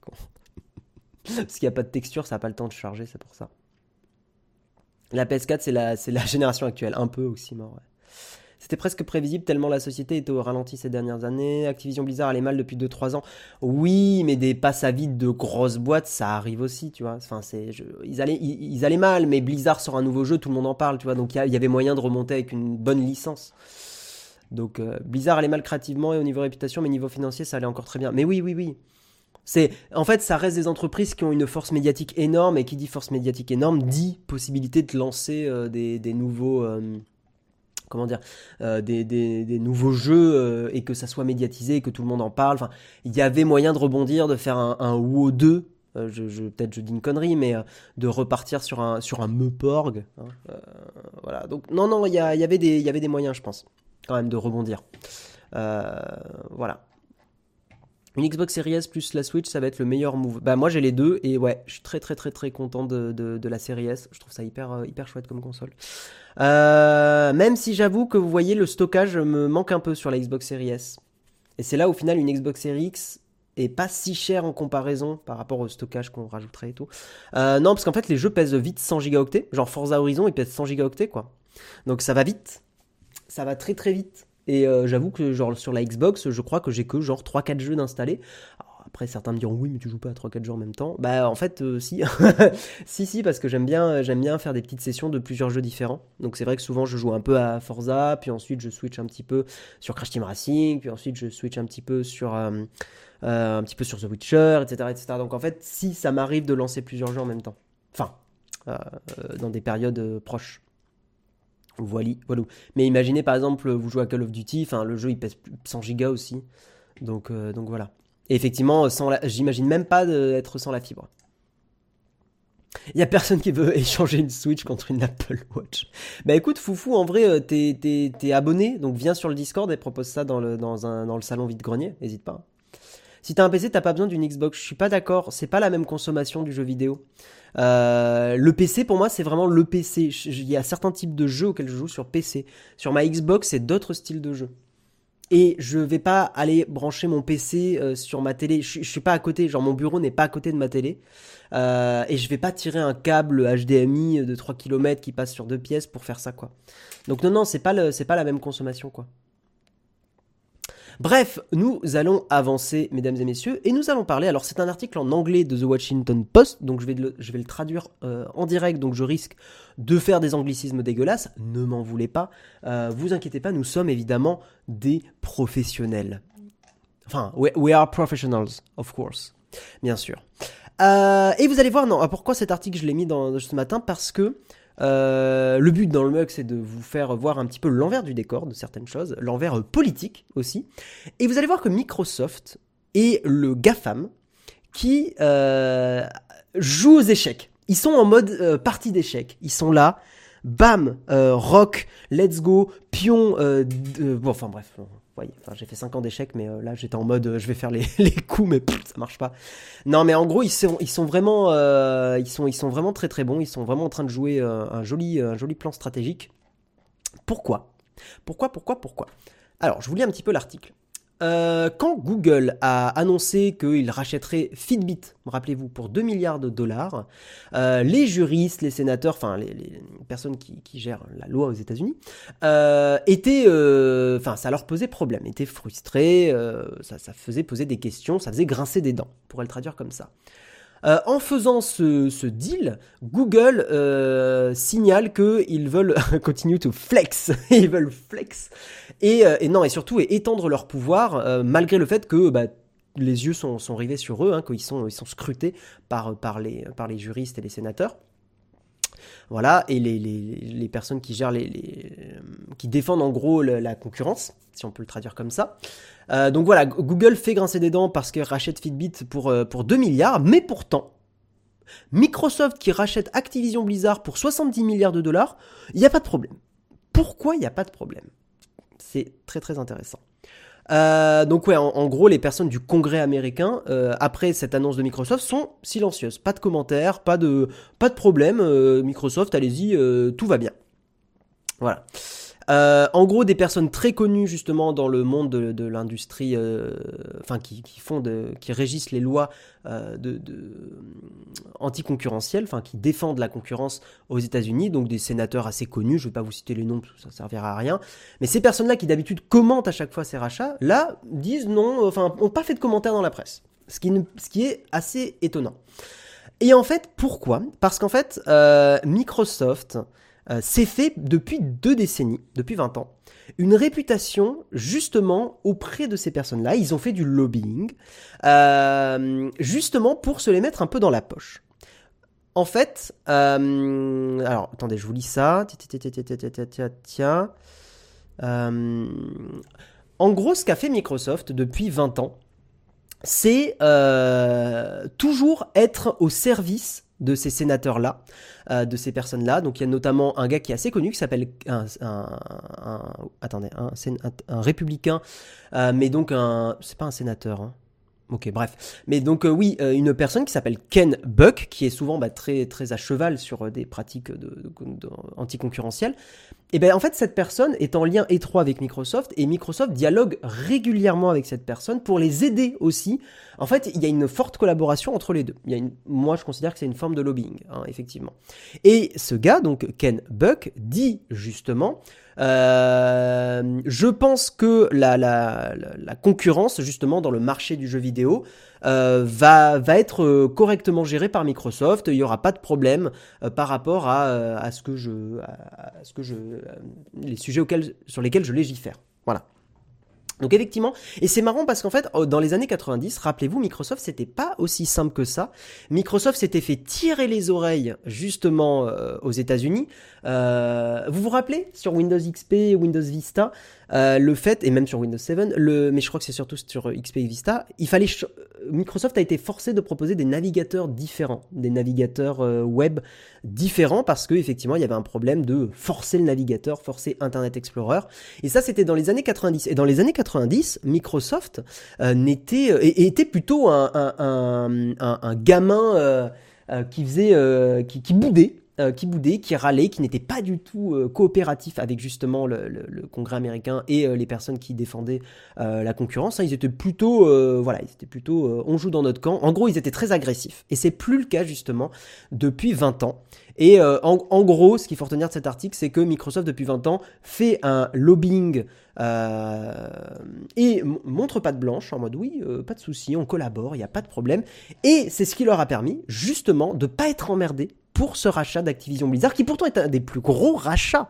Parce qu'il n'y a pas de texture, ça n'a pas le temps de charger, c'est pour ça. La PS4, c'est la, la génération actuelle, un peu oxymore. Ouais. C'était presque prévisible tellement la société était au ralenti ces dernières années. Activision Blizzard allait mal depuis 2-3 ans. Oui, mais des passes à vide de grosses boîtes, ça arrive aussi, tu vois. Enfin, c'est, ils, allaient, ils, allaient mal, mais Blizzard sort un nouveau jeu, tout le monde en parle, tu vois. Donc il y, avait moyen de remonter avec une bonne licence. Donc euh, Blizzard allait mal créativement et au niveau réputation, mais niveau financier, ça allait encore très bien. Mais oui, oui, oui. C'est, en fait, ça reste des entreprises qui ont une force médiatique énorme, et qui dit force médiatique énorme dit possibilité de lancer euh, des, nouveaux. Euh, comment dire, euh, des, nouveaux jeux et que ça soit médiatisé, que tout le monde en parle. Enfin, il y avait moyen de rebondir, de faire un, un WoW 2. Euh, je, peut-être je dis une connerie, mais de repartir sur un sur un Meuporg. Hein, voilà. Donc non, non, il y avait des moyens, je pense, quand même de rebondir. voilà. Une Xbox Series S plus la Switch, ça va être le meilleur move. Bah moi j'ai les deux et ouais, je suis très très très très content de, de, la Series S. Je trouve ça hyper hyper chouette comme console. Euh, même si j'avoue que vous voyez, le stockage me manque un peu sur la Xbox Series S. Et c'est là au final une Xbox Series X est pas si cher en comparaison par rapport au stockage qu'on rajouterait et tout. Euh, non, parce qu'en fait les jeux pèsent vite 100 gigaoctets. Genre Forza Horizon, il pèse 100 gigaoctets quoi. Donc ça va vite. Ça va très très vite. Et euh, j'avoue que sur la Xbox, je crois que j'ai que genre 3-4 jeux d'installer. Après, certains me diront oui, mais tu joues pas à 3-4 jours en même temps. Bah, en fait, euh, si. si, si, parce que j'aime bien, j'aime bien faire des petites sessions de plusieurs jeux différents. Donc, c'est vrai que souvent, je joue un peu à Forza, puis ensuite, je switch un petit peu sur Crash Team Racing, puis ensuite, je switch un petit peu sur, euh, euh, un petit peu sur The Witcher, etc., etc. Donc, en fait, si ça m'arrive de lancer plusieurs jeux en même temps. Enfin, dans des périodes proches. Voilà. Mais imaginez par exemple, vous jouez à Call of Duty, le jeu il pèse 100 gigas aussi. Donc, donc voilà. Et effectivement, sans j'imagine même pas d'être sans la fibre. Il y a personne qui veut échanger une Switch contre une Apple Watch. Bah écoute, Foufou, en vrai, euh, t'es, abonné, donc viens sur le Discord et propose ça dans le, dans le salon vide-grenier, n'hésite pas. Si t'as un PC, t'as pas besoin d'une Xbox. Je suis pas d'accord, c'est pas la même consommation du jeu vidéo. Euh, le PC, pour moi, c'est vraiment le PC. Il y a certains types de jeux auxquels je joue sur PC. Sur ma Xbox, c'est d'autres styles de jeux et je vais pas aller brancher mon PC euh, sur ma télé. Je, suis pas à côté, genre mon bureau n'est pas à côté de ma télé. Euh, et je vais pas tirer un câble HDMI de 3 km qui passe sur deux pièces pour faire ça quoi. Donc non non, c'est pas c'est pas la même consommation quoi. Bref, nous allons avancer, mesdames et messieurs, et nous allons parler. Alors, c'est un article en anglais de The Washington Post, donc je vais le, traduire euh, en direct, donc je risque de faire des anglicismes dégueulasses. Ne m'en voulez pas. Euh, vous inquiétez pas, nous sommes évidemment des professionnels. Enfin, we, are professionals, of course. Bien sûr. et vous allez voir, non, pourquoi cet article je l'ai mis ce matin Parce que le but dans le mug, c'est de vous faire voir un petit peu l'envers du décor de certaines choses, l'envers politique aussi. Et vous allez voir que Microsoft est le GAFAM qui joue aux échecs. Ils sont en mode partie d'échecs. Ils sont là, bam, euh, rock, let's go, pion, euh, bon, enfin bref, j'ai fait 5 ans d'échecs, mais euh, là j'étais en mode je vais faire les, coups, mais ça marche pas. Non, mais en gros, ils sont, vraiment, ils sont, ils sont vraiment très très bons. Ils sont vraiment en train de jouer un joli, un joli plan stratégique. Pourquoi? Pourquoi Pourquoi Pourquoi? Alors, je vous lis un petit peu l'article. Euh, quand Google a annoncé qu'il rachèterait Fitbit, rappelez-vous, pour 2 milliards de dollars, euh, les juristes, les sénateurs, enfin les, personnes qui, gèrent la loi aux États-Unis, euh, étaient, enfin ça leur posait problème, étaient frustrés, ça, ça faisait poser des questions, ça faisait grincer des dents, pourrait le traduire comme ça. Euh, en faisant ce, deal, Google euh, signale qu'ils veulent continue to flex, ils veulent flex euh, et, non et surtout étendre leur pouvoir malgré le fait que bah, les yeux sont, rivés sur eux, hein, qu'ils sont, scrutés par les juristes et les sénateurs. Voilà, et les, personnes qui gèrent les, qui défendent en gros la concurrence, si on peut le traduire comme ça. Euh, donc voilà, Google fait grincer des dents parce qu'il rachète Fitbit pour, euh, pour 2 milliards, mais pourtant, Microsoft qui rachète Activision Blizzard pour 70 milliards de dollars, il n'y a pas de problème. Pourquoi il n'y a pas de problème? C'est très très intéressant. Euh, donc ouais, en, gros, les personnes du Congrès américain, après cette annonce de Microsoft, sont silencieuses. Pas de commentaires, pas de, pas de problème. Microsoft, allez-y, tout va bien. Voilà. Euh, en gros, des personnes très connues justement dans le monde de, l'industrie, euh, qui, font, qui régissent les lois euh, de, anticoncurrentielles, enfin qui défendent la concurrence aux États-Unis, donc des sénateurs assez connus. Je ne vais pas vous citer les noms, parce que ça servira à rien. Mais ces personnes-là qui d'habitude commentent à chaque fois ces rachats, là disent non, enfin n'ont pas fait de commentaires dans la presse, ce qui est assez étonnant. Et en fait, pourquoi? Parce qu'en fait, Microsoft euh, s'est fait depuis deux décennies, depuis 20 ans, une réputation justement auprès de ces personnes-là. Ils ont fait du lobbying, euh, justement pour se les mettre un peu dans la poche. En fait, euh, alors attendez, je vous lis ça. Tiens. en gros, ce qu'a fait Microsoft depuis 20 ans, c'est toujours être au service de ces sénateurs-là, euh, de ces personnes-là. Donc il y a notamment un gars qui est assez connu qui s'appelle un, attendez, un, républicain, euh, mais donc un, c'est pas un sénateur. Hein. Ok, bref. Mais donc euh, oui, euh, une personne qui s'appelle Ken Buck, qui est souvent bah, très très à cheval sur euh, des pratiques de, anticoncurrentielles. Et ben en fait cette personne est en lien étroit avec Microsoft et Microsoft dialogue régulièrement avec cette personne pour les aider aussi. En fait, il y a une forte collaboration entre les deux. Il y a une, moi je considère que c'est une forme de lobbying, hein, effectivement. Et ce gars donc Ken Buck dit justement euh, je pense que la, la, la, concurrence, justement, dans le marché du jeu vidéo, euh, va, va être euh, correctement gérée par Microsoft. Il n'y aura pas de problème euh, par rapport à, à, ce que je, à, ce que je, les sujets auxquels, sur lesquels je légifère. Voilà. Donc effectivement, et c'est marrant parce qu'en fait, dans les années 90, rappelez-vous, Microsoft, c'était pas aussi simple que ça. Microsoft s'était fait tirer les oreilles justement aux États-Unis. Euh, vous vous rappelez sur Windows XP, Windows Vista, euh, le fait, et même sur Windows 7, le, mais je crois que c'est surtout sur XP et Vista, il fallait Microsoft a été forcé de proposer des navigateurs différents, des navigateurs euh, web différents parce que effectivement il y avait un problème de forcer le navigateur, forcer Internet Explorer. Et ça c'était dans les années 90. Et dans les années 90, Microsoft euh, n'était était plutôt un, un, un, un gamin qui faisait qui, qui boudait euh, qui boudait, qui râlait, qui n'était pas du tout euh, coopératif avec justement le, Congrès américain et euh, les personnes qui défendaient la concurrence. Hein. ils étaient plutôt, voilà, ils étaient plutôt, on joue dans notre camp. En gros, ils étaient très agressifs. Et c'est plus le cas justement depuis 20 ans. Et en, gros, ce qu'il faut retenir de cet article, c'est que Microsoft depuis 20 ans fait un lobbying et montre pas de blanche en mode oui, pas de souci, on collabore, il n'y a pas de problème. Et c'est ce qui leur a permis justement de pas être emmerdés pour ce rachat d'Activision Blizzard, qui pourtant est un des plus gros rachats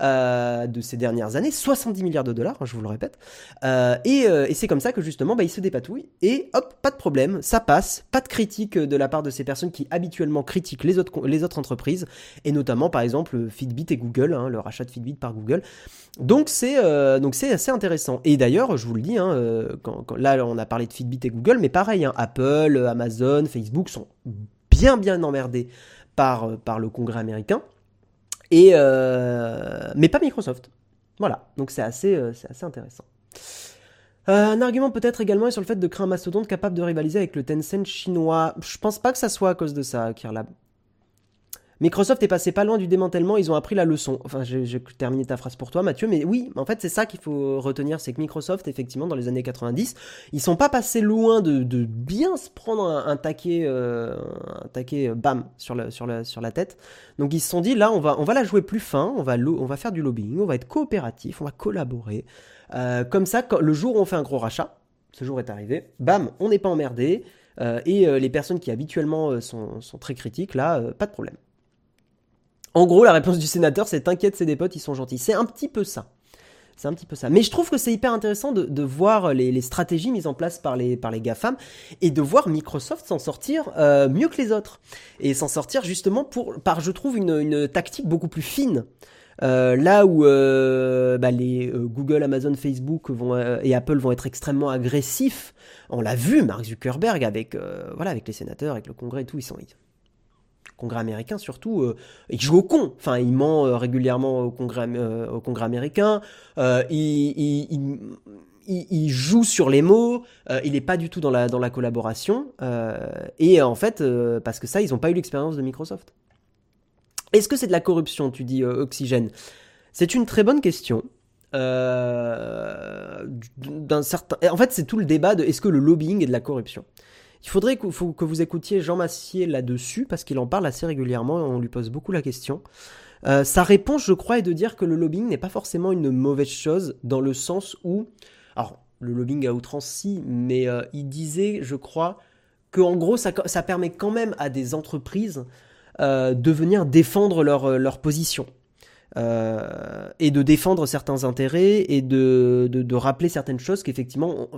euh, de ces dernières années, 70 milliards de dollars, hein, je vous le répète. Euh, et, et c'est comme ça que justement, bah, il se dépatouille et hop, pas de problème, ça passe, pas de critique de la part de ces personnes qui habituellement critiquent les autres, entreprises, et notamment par exemple Fitbit et Google, hein, le rachat de Fitbit par Google. Donc c'est assez intéressant. Et d'ailleurs, je vous le dis, hein, quand, là on a parlé de Fitbit et Google, mais pareil, Apple, Amazon, Facebook sont bien bien emmerdés par, euh, par le Congrès américain, et, euh, mais pas Microsoft. Voilà, donc c'est assez, euh, intéressant. un argument peut-être également est sur le fait de créer un mastodonte capable de rivaliser avec le Tencent chinois. Je pense pas que ça soit à cause de ça, Kirlab. Microsoft est passé pas loin du démantèlement, ils ont appris la leçon. Enfin, j'ai terminé ta phrase pour toi, Mathieu, mais oui, en fait, c'est ça qu'il faut retenir, c'est que Microsoft, effectivement, dans les années 90, ils sont pas passés loin de, bien se prendre un, taquet, euh, un taquet, euh, bam, sur la, tête. Donc ils se sont dit, là, on va, la jouer plus fin, on va, faire du lobbying, on va être coopératif, on va collaborer. Euh, comme ça, le jour où on fait un gros rachat, ce jour est arrivé, bam, on n'est pas emmerdé. et les personnes qui habituellement sont très critiques, là, pas de problème. En gros, la réponse du sénateur, c'est t'inquiète, c'est des potes, ils sont gentils. C'est un petit peu ça. C'est un petit peu ça. Mais je trouve que c'est hyper intéressant de, voir les, stratégies mises en place par les, par les GAFAM et de voir Microsoft s'en sortir euh, mieux que les autres. Et s'en sortir justement pour, par, je trouve, une, tactique beaucoup plus fine. Euh, là où euh, bah, les Google, Amazon, Facebook vont, et Apple vont être extrêmement agressifs, on l'a vu, Mark Zuckerberg avec, voilà, avec les sénateurs, avec le Congrès et tout, ils sont, Congrès américain surtout, euh, il joue au con. Enfin, il ment euh, régulièrement au Congrès, euh, au Congrès américain. Il, joue sur les mots. il n'est pas du tout dans la, dans la collaboration. et en fait, parce que ça, ils n'ont pas eu l'expérience de Microsoft. Est-ce que c'est de la corruption, tu dis, Oxygène? C'est une très bonne question. d'un certain... En fait, c'est tout le débat de est-ce que le lobbying est de la corruption? Il faudrait que, vous écoutiez Jean Massier là-dessus, parce qu'il en parle assez régulièrement on lui pose beaucoup la question. Euh, sa réponse, je crois, est de dire que le lobbying n'est pas forcément une mauvaise chose, dans le sens où... Alors, le lobbying à outrance, mais euh, il disait, je crois, qu'en gros, ça, permet quand même à des entreprises euh, de venir défendre leur, position. et de défendre certains intérêts et de rappeler certaines choses qu'effectivement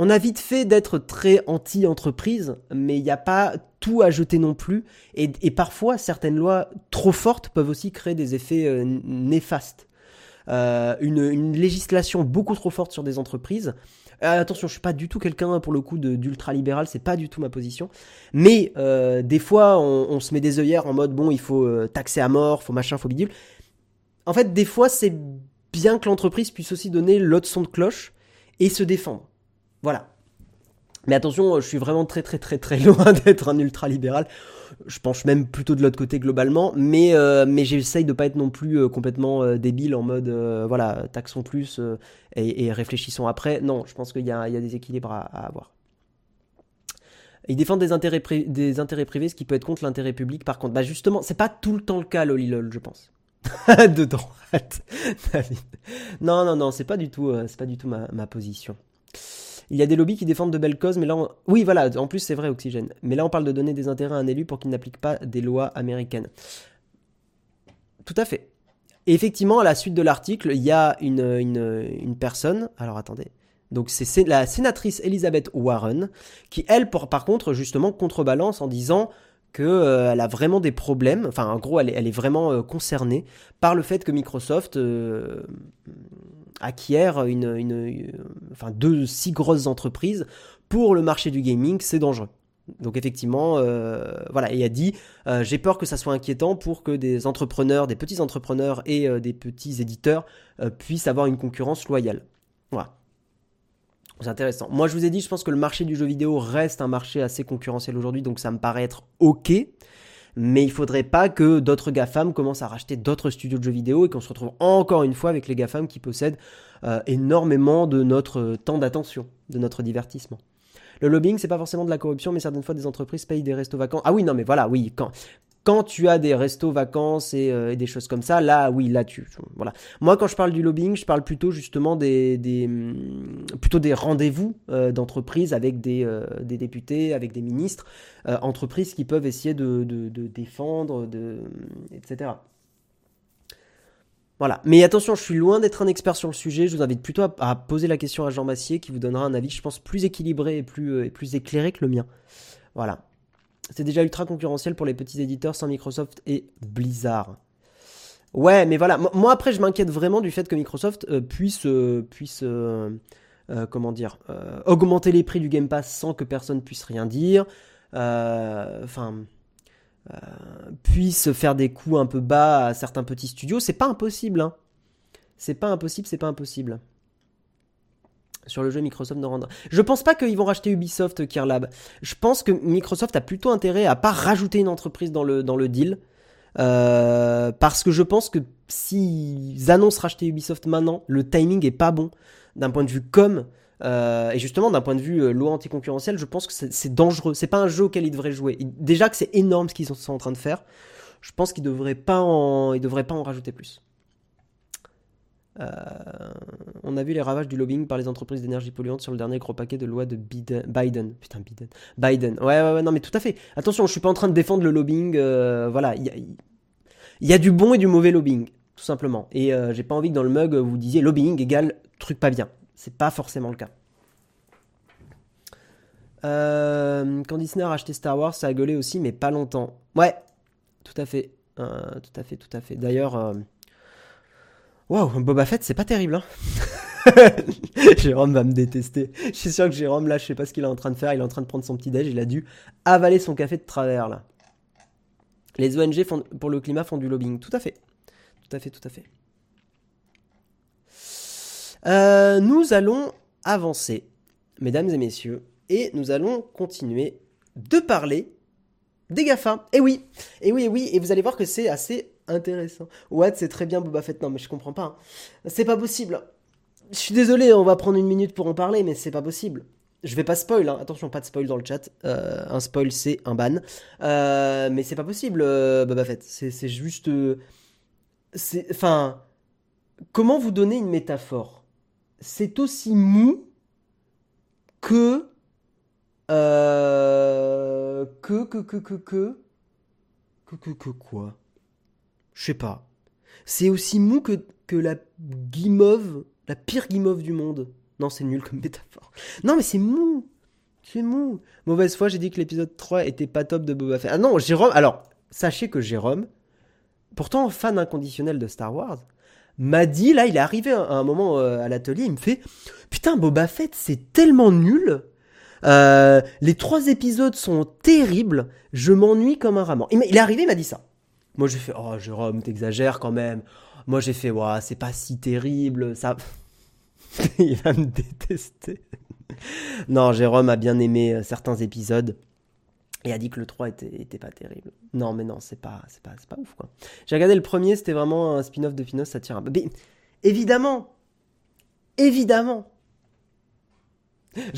on a vite fait d'être très anti-entreprise, mais il n'y a pas tout à jeter non plus. Et, parfois, certaines lois trop fortes peuvent aussi créer des effets euh, néfastes. Euh, une, législation beaucoup trop forte sur des entreprises. Euh, attention, je suis pas du tout quelqu'un pour le coup d'ultra libéral, c'est pas du tout ma position. Mais des fois, on, se met des œillères en mode bon, il faut taxer à mort, faut machin, faut bidule. En fait, des fois, c'est bien que l'entreprise puisse aussi donner l'autre son de cloche et se défendre. Voilà. Mais attention, je suis vraiment très très très très loin d'être un ultra-libéral. Je penche même plutôt de l'autre côté globalement, mais, euh, mais j'essaye de pas être non plus euh, complètement euh, débile en mode voilà, taxons plus et, réfléchissons après. Non, je pense qu'il y, a des équilibres à, avoir. Ils défendent des intérêts, des intérêts privés, ce qui peut être contre l'intérêt public par contre. Bah justement, c'est pas tout le temps le cas, Lolilol, je pense. de droite. Non, non, non, c'est pas du tout, c'est pas du tout ma, ma position. Il y a des lobbies qui défendent de belles causes, mais là, oui, voilà, en plus c'est vrai, Oxygène. Mais là, on parle de donner des intérêts à un élu pour qu'il n'applique pas des lois américaines. Tout à fait. Et effectivement, à la suite de l'article, il y a une, une, personne, alors attendez, donc c'est la sénatrice Elizabeth Warren, qui elle, par contre, justement, contrebalance en disant qu'elle euh, a vraiment des problèmes, enfin en gros elle est, vraiment euh, concernée par le fait que Microsoft euh, acquiert une, enfin deux si grosses entreprises pour le marché du gaming, c'est dangereux. Donc effectivement, voilà, et a dit, j'ai peur que ça soit inquiétant pour que des entrepreneurs, des petits entrepreneurs et des petits éditeurs puissent avoir une concurrence loyale. Voilà. C'est intéressant. Moi, je vous ai dit, je pense que le marché du jeu vidéo reste un marché assez concurrentiel aujourd'hui, donc ça me paraît être ok. Mais il faudrait pas que d'autres GAFAM commencent à racheter d'autres studios de jeux vidéo et qu'on se retrouve encore une fois avec les GAFAM qui possèdent euh, énormément de notre temps d'attention, de notre divertissement. Le lobbying, c'est pas forcément de la corruption, mais certaines fois des entreprises payent des restos vacants. Ah oui, non, mais voilà, oui, quand, quand tu as des restos vacances euh, et, des choses comme ça, là, oui, là, tu, voilà. Moi, quand je parle du lobbying, je parle plutôt justement des, hum, plutôt des rendez-vous euh, d'entreprises avec des, euh, des, députés, avec des ministres, entreprises qui peuvent essayer de, défendre, de, etc. Voilà. Mais attention, je suis loin d'être un expert sur le sujet. Je vous invite plutôt à, poser la question à Jean Massier qui vous donnera un avis, je pense, plus équilibré euh, et plus éclairé que le mien. Voilà. C'est déjà ultra concurrentiel pour les petits éditeurs sans Microsoft et Blizzard. Ouais, mais voilà. Moi, après, je m'inquiète vraiment du fait que Microsoft euh, puisse, euh, puisse comment dire, augmenter les prix du Game Pass sans que personne puisse rien dire. Enfin euh, puisse faire des coups un peu bas à certains petits studios, c'est pas impossible. Hein. C'est pas impossible, c'est pas impossible. Sur le jeu Microsoft ne rendra. Je pense pas qu'ils vont racheter Ubisoft Kirlab. Je pense que Microsoft a plutôt intérêt à pas rajouter une entreprise dans le, deal. Euh, parce que je pense que s'ils annoncent racheter Ubisoft maintenant, le timing est pas bon d'un point de vue com. Euh, et justement, d'un point de vue euh, loi anticoncurrentielle, je pense que c'est dangereux. C'est pas un jeu auquel ils devraient jouer. déjà que c'est énorme ce qu'ils sont en train de faire, je pense qu'ils devraient pas devraient pas en rajouter plus. Euh, on a vu les ravages du lobbying par les entreprises d'énergie polluante sur le dernier gros paquet de loi de Biden. Biden. Putain, Biden. Biden. Ouais, ouais, ouais, non, mais tout à fait. Attention, je suis pas en train de défendre le lobbying. voilà, il y a, du bon et du mauvais lobbying, tout simplement. Et j'ai pas envie que dans le mug vous disiez lobbying égale truc pas bien. C'est pas forcément le cas. Euh, quand Disney a racheté Star Wars, ça a gueulé aussi, mais pas longtemps. Ouais, tout à fait. Euh, tout à fait, tout à fait. D'ailleurs, euh, waouh, Boba Fett, c'est pas terrible. Hein Jérôme va me détester. Je suis sûr que Jérôme, là, je sais pas ce qu'il est en train de faire. Il est en train de prendre son petit déj. Il a dû avaler son café de travers, là. Les ONG pour le climat font du lobbying. Tout à fait. Tout à fait, tout à fait. Euh, nous allons avancer, mesdames et messieurs, et nous allons continuer de parler des GAFA. Et oui, et oui, et oui, et vous allez voir que c'est assez intéressant. What, c'est très bien Boba Fett. Non, mais je comprends pas. Hein. C'est pas possible. Je suis désolé, on va prendre une minute pour en parler, mais c'est pas possible. Je vais pas spoil, hein. attention, pas de spoil dans le chat. Euh, un spoil, c'est un ban. Euh, mais c'est pas possible, euh, Boba Fett. C'est juste. Enfin. Comment vous donner une métaphore? C'est aussi mou que. que, que, que, que, que. Que, que, que quoi? Je sais pas. C'est aussi mou que, que la guimauve, la pire guimauve du monde. Non, c'est nul comme métaphore. Non, mais c'est mou. C'est mou. Mauvaise fois, j'ai dit que l'épisode 3 était pas top de Boba Fett. Ah non, Jérôme. Alors, sachez que Jérôme, pourtant fan inconditionnel de Star Wars, m'a dit, là, il est arrivé à un moment euh, à l'atelier, il me fait Putain, Boba Fett, c'est tellement nul. Euh, les trois épisodes sont terribles. Je m'ennuie comme un ramen. Il, est arrivé, il m'a dit ça. Moi, j'ai fait Oh, Jérôme, t'exagères quand même. Moi, j'ai fait Ouais, c'est pas si terrible. Ça. il va me détester. non, Jérôme a bien aimé euh, certains épisodes. Et a dit que le 3 était, pas terrible. Non, mais non, c'est pas, c'est pas, pas ouf, quoi. J'ai regardé le premier, c'était vraiment un spin-off de Finos, ça tire un peu. Mais évidemment Évidemment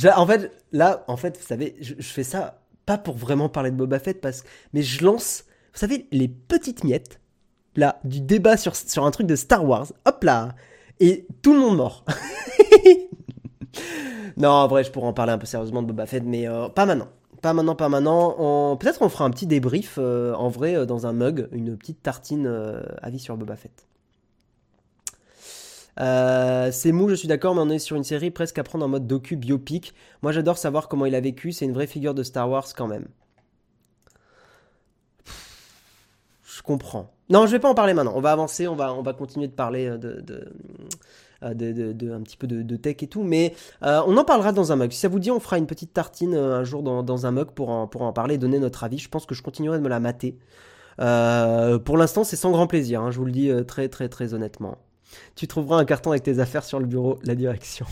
En fait, là, en fait, vous savez, je, fais ça pas pour vraiment parler de Boba Fett, parce, mais je lance, savez, les petites miettes, là, du débat sur, un truc de Star Wars. Hop là Et tout le monde mort. non, en vrai, je pourrais en parler un peu sérieusement de Boba Fett, mais euh, pas maintenant. Pas maintenant, pas maintenant. Peut-être on fera un petit débrief euh, en vrai euh, dans un mug, une petite tartine avis sur Boba Fett. c'est mou, je suis d'accord, mais on est sur une série presque à prendre en mode docu biopic. Moi j'adore savoir comment il a vécu, c'est une vraie figure de Star Wars quand même. Je comprends. Non, je vais pas en parler maintenant. On va avancer, on va, on va continuer de parler de, euh, de, un petit peu de, tech et tout. Mais euh, on en parlera dans un mug. Si ça vous dit, on fera une petite tartine euh, un jour dans, un mug pour en, pour en parler, donner notre avis. Je pense que je continuerai de me la mater. pour l'instant, c'est sans grand plaisir. Hein, je vous le dis très très très honnêtement. Tu trouveras un carton avec tes affaires sur le bureau, la direction.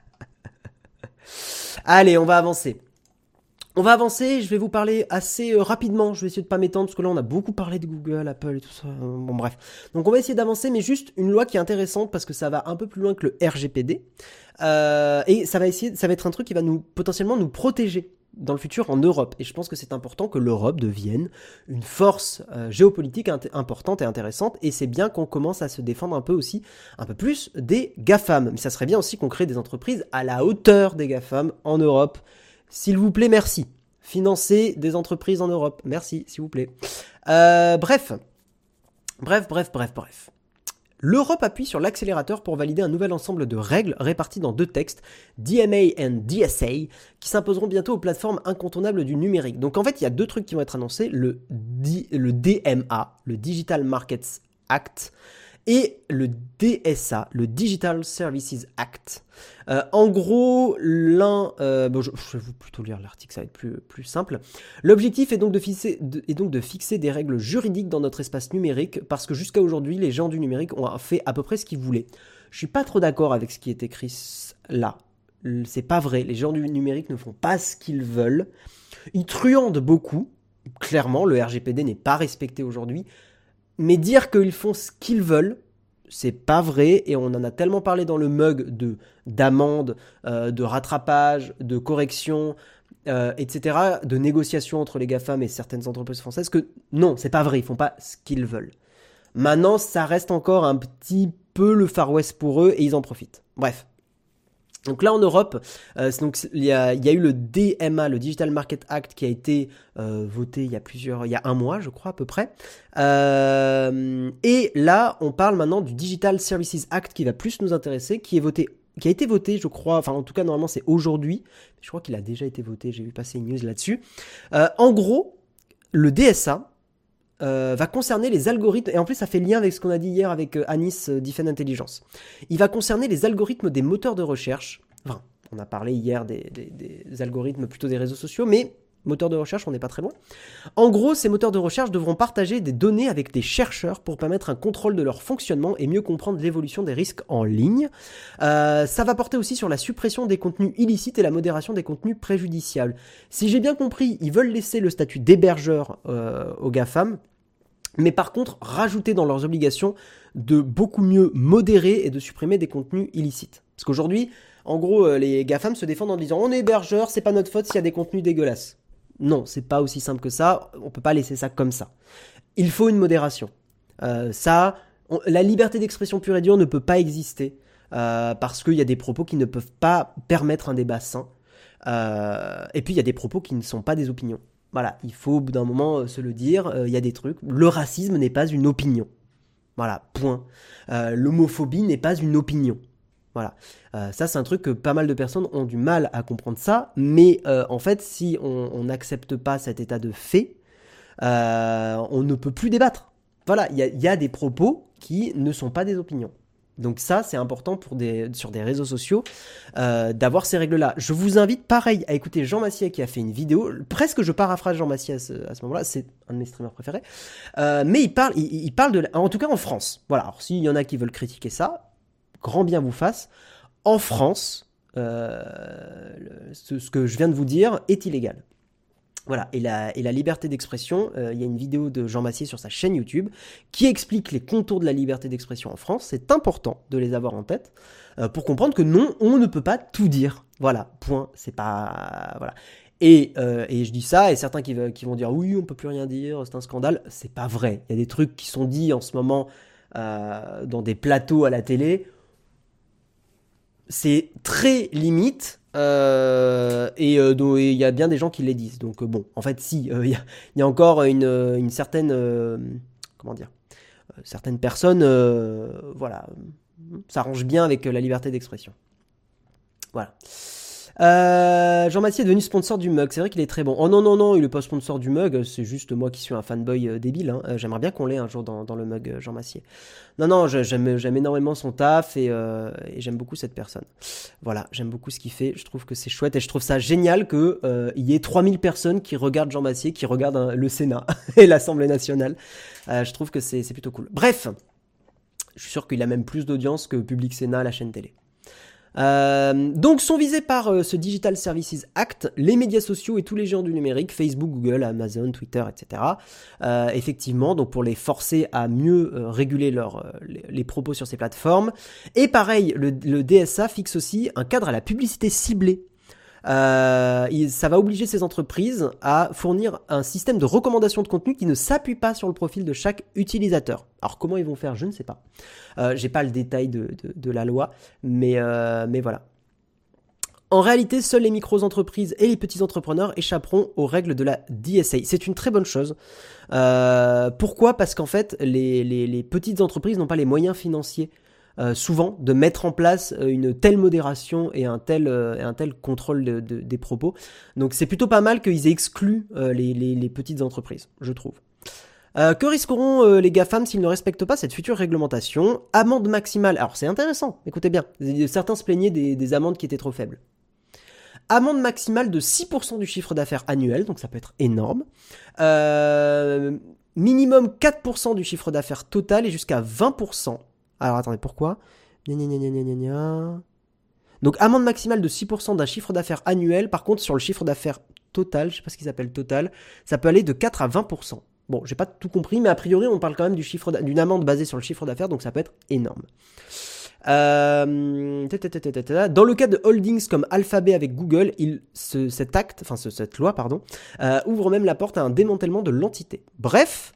Allez, on va avancer. On va avancer, je vais vous parler assez euh, rapidement, je vais essayer de pas m'étendre parce que là on a beaucoup parlé de Google, Apple et tout ça. Euh, bon bref. Donc on va essayer d'avancer, mais juste une loi qui est intéressante parce que ça va un peu plus loin que le RGPD. Euh, et ça va essayer, ça va être un truc qui va nous potentiellement nous protéger dans le futur en Europe. Et je pense que c'est important que l'Europe devienne une force géopolitique importante et intéressante. Et c'est bien qu'on commence à se défendre un peu aussi, un peu plus des GAFAM. Mais ça serait bien aussi qu'on crée des entreprises à la hauteur des GAFAM en Europe. S'il vous plaît, merci. Financer des entreprises en Europe. Merci, s'il vous plaît. Euh, bref. Bref, bref, bref, bref. L'Europe appuie sur l'accélérateur pour valider un nouvel ensemble de règles réparties dans deux textes, DMA et DSA, qui s'imposeront bientôt aux plateformes incontournables du numérique. Donc en fait, il y a deux trucs qui vont être annoncés, le, le DMA, le Digital Markets Act, et le DSA, le Digital Services Act. Euh, en gros, l'un, euh, bon, je, vais vous plutôt lire l'article, ça va être plus, plus simple. L'objectif est, donc de fixer, des règles juridiques dans notre espace numérique, parce que jusqu'à aujourd'hui, les gens du numérique ont fait à peu près ce qu'ils voulaient. Je suis pas trop d'accord avec ce qui est écrit là. C'est pas vrai. Les gens du numérique ne font pas ce qu'ils veulent. Ils truandent beaucoup. Clairement, le RGPD n'est pas respecté aujourd'hui. Mais dire qu'ils font ce qu'ils veulent, c'est pas vrai et on en a tellement parlé dans le mug de d'amende, euh, de rattrapage, de correction, euh, etc., de négociation entre les GAFAM et certaines entreprises françaises que non, c'est pas vrai, ils font pas ce qu'ils veulent. Maintenant, ça reste encore un petit peu le Far West pour eux et ils en profitent. Bref. Donc là en Europe, euh, donc, il, y a, eu le DMA, le Digital Market Act, qui a été euh, voté il y a plusieurs, il y a un mois, je crois à peu près. Euh, et là, on parle maintenant du Digital Services Act qui va plus nous intéresser, qui est voté, qui a été voté, je crois, enfin en tout cas normalement c'est aujourd'hui. Je crois qu'il a déjà été voté. J'ai vu passer une news là-dessus. en gros, le DSA, va concerner les algorithmes, et en plus ça fait lien avec ce qu'on a dit hier avec Anis Defend Intelligence. Il va concerner les algorithmes des moteurs de recherche. Enfin, on a parlé hier des, algorithmes plutôt des réseaux sociaux, mais moteurs de recherche, on n'est pas très loin. En gros, ces moteurs de recherche devront partager des données avec des chercheurs pour permettre un contrôle de leur fonctionnement et mieux comprendre l'évolution des risques en ligne. Euh, ça va porter aussi sur la suppression des contenus illicites et la modération des contenus préjudiciables. Si j'ai bien compris, ils veulent laisser le statut d'hébergeur euh, aux GAFAM, mais par contre rajouter dans leurs obligations de beaucoup mieux modérer et de supprimer des contenus illicites. Parce qu'aujourd'hui, en gros, euh, les GAFAM se défendent en disant on est hébergeur, c'est pas notre faute s'il y a des contenus dégueulasses. Non, c'est pas aussi simple que ça. On peut pas laisser ça comme ça. Il faut une modération. Euh, ça, la liberté d'expression pure et dure ne peut pas exister euh, parce qu'il y a des propos qui ne peuvent pas permettre un débat sain. Et puis il y a des propos qui ne sont pas des opinions. Voilà, il faut au bout d'un moment se le dire. Il y a des trucs. Le racisme n'est pas une opinion. Voilà, point. L'homophobie n'est pas une opinion. Voilà. Euh, ça, c'est un truc que pas mal de personnes ont du mal à comprendre ça, mais euh, en fait, si on n'accepte pas cet état de fait, euh, on ne peut plus débattre. Voilà, il y, a des propos qui ne sont pas des opinions. Donc ça, c'est important pour des, sur des réseaux sociaux d'avoir ces règles-là. Je vous invite, pareil, à écouter Jean Massier qui a fait une vidéo. Presque, je paraphrase Jean Massier à ce, moment-là. C'est un de mes streamers préférés. mais il parle, il, parle de, en tout cas en France. Voilà. Alors s'il y en a qui veulent critiquer ça, grand bien vous fasse, en France, euh, ce, que je viens de vous dire est illégal. Voilà, et la, liberté d'expression, euh, il y a une vidéo de Jean Massier sur sa chaîne YouTube qui explique les contours de la liberté d'expression en France. C'est important de les avoir en tête euh, pour comprendre que non, on ne peut pas tout dire. Voilà, point. C'est pas. Voilà. Et, et, je dis ça, et certains qui, qui, vont dire oui, on peut plus rien dire, c'est un scandale. C'est pas vrai. Il y a des trucs qui sont dits en ce moment dans des plateaux à la télé c'est très limite. Euh, et il euh, y a bien des gens qui les disent. Donc euh, bon, en fait, si, il y, a encore une, certaine, comment dire, certaines personnes, voilà, s'arrangent bien avec la liberté d'expression. Voilà. Euh, Jean Massier est devenu sponsor du mug. C'est vrai qu'il est très bon. Oh non, non, non, il est pas sponsor du mug. C'est juste moi qui suis un fanboy euh, débile. Hein. Euh, j'aimerais bien qu'on l'ait un jour dans, le mug, Jean Massier. Non, non, j'aime énormément son taf et, j'aime beaucoup cette personne. Voilà, j'aime beaucoup ce qu'il fait. Je trouve que c'est chouette et je trouve ça génial qu'il y ait 3000 personnes qui regardent Jean Massier, qui regardent hein, le Sénat et l'Assemblée nationale. je trouve que c'est plutôt cool. Bref, je suis sûr qu'il a même plus d'audience que Public Sénat, la chaîne télé. Euh, donc sont visés par euh, ce Digital Services Act les médias sociaux et tous les géants du numérique, Facebook, Google, Amazon, Twitter, etc. Euh, effectivement, donc pour les forcer à mieux réguler les, propos sur ces plateformes. Et pareil, le DSA fixe aussi un cadre à la publicité ciblée euh, ça va obliger ces entreprises à fournir un système de recommandation de contenu qui ne s'appuie pas sur le profil de chaque utilisateur. Alors comment ils vont faire, je ne sais pas. Euh, J'ai pas le détail de, la loi, mais, euh, mais voilà. En réalité, seules les micro-entreprises et les petits entrepreneurs échapperont aux règles de la DSA. C'est une très bonne chose. Euh, pourquoi? Parce qu'en fait, les, petites entreprises n'ont pas les moyens financiers euh, souvent de mettre en place euh, une telle modération et un tel, un tel contrôle des propos. Donc c'est plutôt pas mal qu'ils aient exclu les, les, petites entreprises, je trouve. Euh, que risqueront euh, les GAFAM s'ils ne respectent pas cette future réglementation? Amende maximale. Alors c'est intéressant, écoutez bien. Certains se plaignaient des, amendes qui étaient trop faibles. Amende maximale de 6% du chiffre d'affaires annuel, donc ça peut être énorme. Euh, minimum 4% du chiffre d'affaires total et jusqu'à 20%. Alors attendez, pourquoi? Donc amende maximale de 6% d'un chiffre d'affaires annuel. Par contre, sur le chiffre d'affaires total, je sais pas ce qu'ils appellent total, ça peut aller de 4 à 20%. Bon, j'ai pas tout compris, mais a priori, on parle quand même du chiffre d'une amende basée sur le chiffre d'affaires, donc ça peut être énorme. Euh, dans le cas de holdings comme Alphabet avec Google, cette loi, euh, ouvre même la porte à un démantèlement de l'entité. Bref,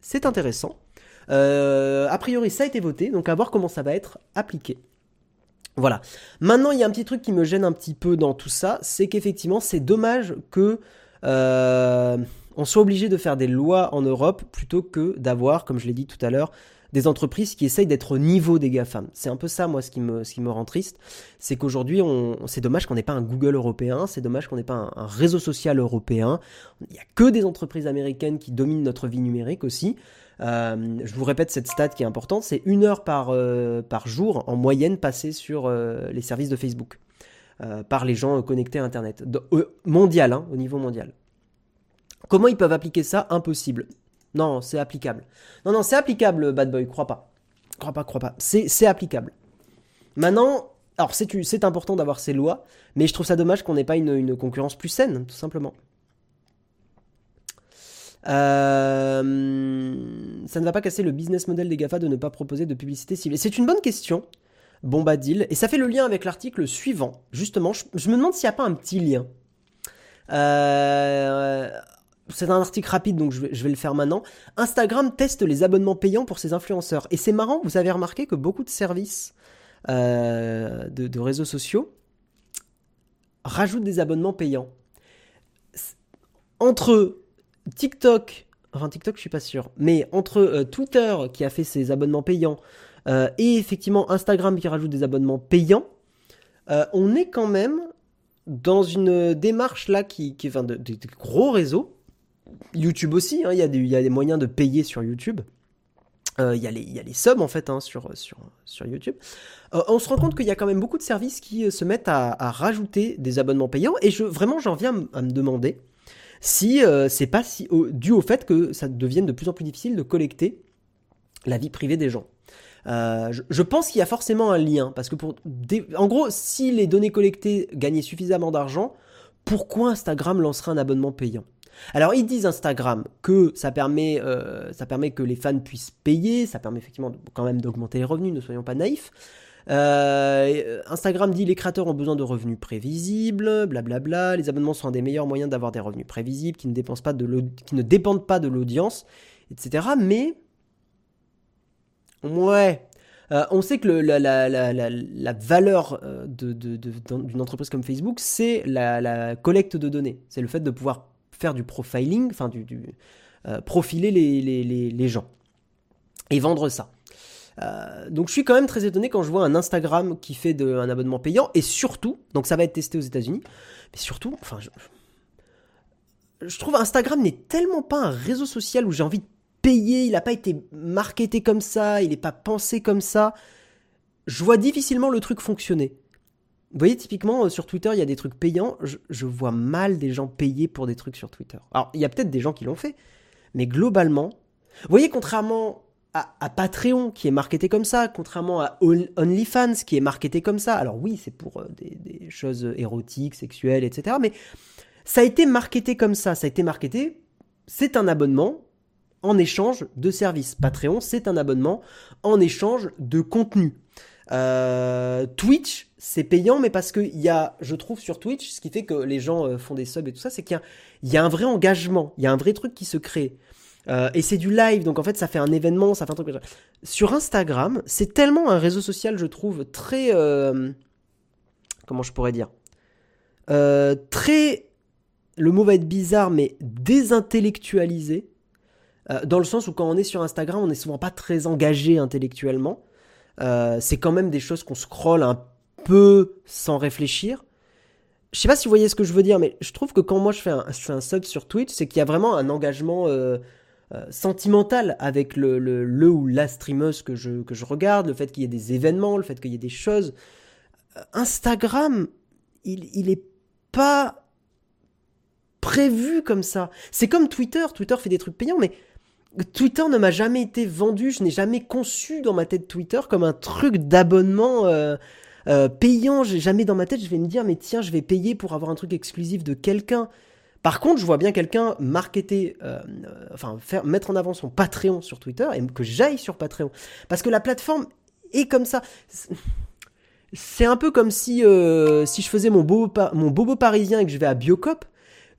c'est intéressant. Euh, a priori, ça a été voté, donc à voir comment ça va être appliqué. Voilà. Maintenant, il y a un petit truc qui me gêne un petit peu dans tout ça, c'est qu'effectivement, c'est dommage que on soit obligé de faire des lois en Europe plutôt que d'avoir, comme je l'ai dit tout à l'heure, des entreprises qui essayent d'être au niveau des GAFAM. C'est un peu ça, moi, ce qui me, ce qui me rend triste. C'est qu'aujourd'hui, c'est dommage qu'on n'ait pas un Google européen, c'est dommage qu'on n'ait pas un, réseau social européen. Il n'y a que des entreprises américaines qui dominent notre vie numérique aussi. Euh, je vous répète cette stat qui est importante, c'est une heure par, euh, jour en moyenne passée sur euh, les services de Facebook. par les gens connectés à Internet. mondial, hein, au niveau mondial. Comment ils peuvent appliquer ça? Impossible. Non, c'est applicable. Non, non, c'est applicable, Bad Boy, crois pas. Crois pas, crois pas. C'est applicable. Maintenant, alors c'est important d'avoir ces lois, mais je trouve ça dommage qu'on n'ait pas une, concurrence plus saine, tout simplement. Euh, ça ne va pas casser le business model des GAFA de ne pas proposer de publicité ciblée. C'est une bonne question, Bombadil, et ça fait le lien avec l'article suivant. Justement, je, me demande s'il n'y a pas un petit lien. Euh, c'est un article rapide, donc je vais, le faire maintenant. Instagram teste les abonnements payants pour ses influenceurs. Et c'est marrant, vous avez remarqué que beaucoup de services euh, de, réseaux sociaux rajoutent des abonnements payants. Entre TikTok, enfin TikTok je suis pas sûr, mais entre euh, Twitter qui a fait ses abonnements payants euh, et effectivement Instagram qui rajoute des abonnements payants, on est quand même dans une démarche là qui, qui enfin, de, gros réseaux YouTube aussi, hein, il y, a des moyens de payer sur YouTube. Euh, il y, a les subs en fait hein, sur, YouTube. Euh, on se rend compte qu'il y a quand même beaucoup de services qui euh, se mettent à, rajouter des abonnements payants et je, vraiment j'en viens à me demander si c'est pas si, dû au fait que ça devienne de plus en plus difficile de collecter la vie privée des gens. Je, je, pense qu'il y a forcément un lien parce que pour en gros si les données collectées gagnaient suffisamment d'argent, pourquoi Instagram lancerait un abonnement payant? Alors ils disent Instagram que ça permet, euh, ça permet que les fans puissent payer, ça permet effectivement quand même d'augmenter les revenus, ne soyons pas naïfs. Euh, Instagram dit les créateurs ont besoin de revenus prévisibles, blablabla. Les abonnements sont un des meilleurs moyens d'avoir des revenus prévisibles qui ne, dépendent pas de qui ne dépendent pas de l'audience, etc. Mais ouais, euh, on sait que la, valeur d'une entreprise comme Facebook, c'est la, collecte de données. C'est le fait de pouvoir faire du profiling, enfin du, euh, profiler les, gens et vendre ça. Euh, donc je suis quand même très étonné quand je vois un Instagram qui fait de, un abonnement payant et surtout, donc ça va être testé aux États-Unis, mais surtout, enfin, je, je trouve Instagram n'est tellement pas un réseau social où j'ai envie de payer, il n'a pas été marketé comme ça, il n'est pas pensé comme ça. Je vois difficilement le truc fonctionner. Vous voyez, typiquement, euh, sur Twitter, il y a des trucs payants. Je, vois mal des gens payer pour des trucs sur Twitter. Alors, il y a peut-être des gens qui l'ont fait, mais globalement, vous voyez, contrairement à, Patreon, qui est marketé comme ça, contrairement à OnlyFans, qui est marketé comme ça, alors oui, c'est pour euh, des, choses érotiques, sexuelles, etc., mais ça a été marketé comme ça. Ça a été marketé, c'est un abonnement en échange de services. Patreon, c'est un abonnement en échange de contenu. Euh, Twitch, c'est payant, mais parce qu'il y a, je trouve, sur Twitch, ce qui fait que les gens euh, font des subs et tout ça, c'est qu'il y, a un vrai engagement, il y a un vrai truc qui se crée. Euh, et c'est du live, donc en fait, ça fait un événement, ça fait un truc. Sur Instagram, c'est tellement un réseau social, je trouve, très. comment je pourrais dire euh, très, le mot va être bizarre, mais désintellectualisé, euh, dans le sens où quand on est sur Instagram, on n'est souvent pas très engagé intellectuellement. Euh, c'est quand même des choses qu'on scrolle un peu sans réfléchir. Je sais pas si vous voyez ce que je veux dire, mais je trouve que quand moi je fais un, je fais un sub sur Twitch, c'est qu'il y a vraiment un engagement sentimental avec le, le, ou la streameuse que je, que je regarde, le fait qu'il y ait des événements, le fait qu'il y ait des choses. Instagram, il, il est pas prévu comme ça. C'est comme Twitter. Twitter fait des trucs payants, mais Twitter ne m'a jamais été vendu. Je n'ai jamais conçu dans ma tête Twitter comme un truc d'abonnement euh, euh, payant. J'ai jamais dans ma tête, je vais me dire, mais tiens, je vais payer pour avoir un truc exclusif de quelqu'un. Par contre, je vois bien quelqu'un marketer, euh, enfin mettre en avant son Patreon sur Twitter et que j'aille sur Patreon parce que la plateforme est comme ça. C'est un peu comme si, euh, si je faisais mon bobo, mon parisien et que je vais à Biocop.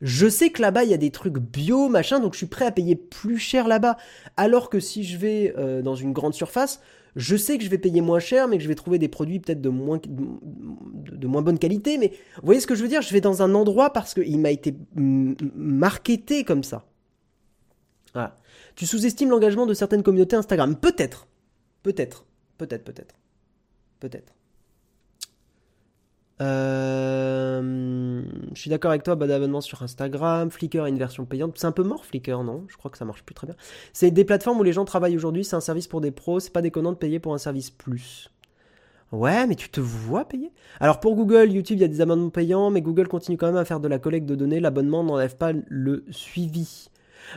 Je sais que là-bas, il y a des trucs bio, machin, donc je suis prêt à payer plus cher là-bas. Alors que si je vais euh, dans une grande surface, je sais que je vais payer moins cher, mais que je vais trouver des produits peut-être de moins, de, moins bonne qualité. Mais vous voyez ce que je veux dire? Je vais dans un endroit parce qu'il m'a été marketé comme ça. Voilà. Tu sous-estimes l'engagement de certaines communautés Instagram? Peut-être. Peut-être. Peut-être, peut-être. Peut-être. Euh, je suis d'accord avec toi, bas d'abonnement sur Instagram, Flickr a une version payante. C'est un peu mort Flickr, non? Je crois que ça marche plus très bien. C'est des plateformes où les gens travaillent aujourd'hui, c'est un service pour des pros, c'est pas déconnant de payer pour un service plus. Ouais, mais tu te vois payer? Alors pour Google, YouTube, il y a des abonnements payants, mais Google continue quand même à faire de la collecte de données. L'abonnement n'enlève pas le suivi.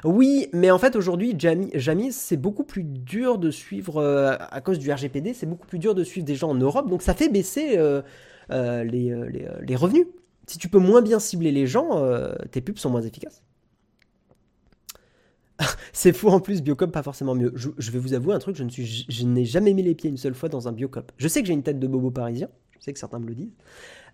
Oui, mais en fait aujourd'hui, Jamis, c'est beaucoup plus dur de suivre, euh, à cause du RGPD, c'est beaucoup plus dur de suivre des gens en Europe, donc ça fait baisser... Euh, euh, les, euh, euh, les, revenus. Si tu peux moins bien cibler les gens, tes pubs sont moins efficaces. C'est fou en plus, Biocop pas forcément mieux. Je, vais vous avouer un truc, je, ne suis, je n'ai jamais mis les pieds une seule fois dans un Biocop. Je sais que j'ai une tête de bobo parisien, je sais que certains me le disent.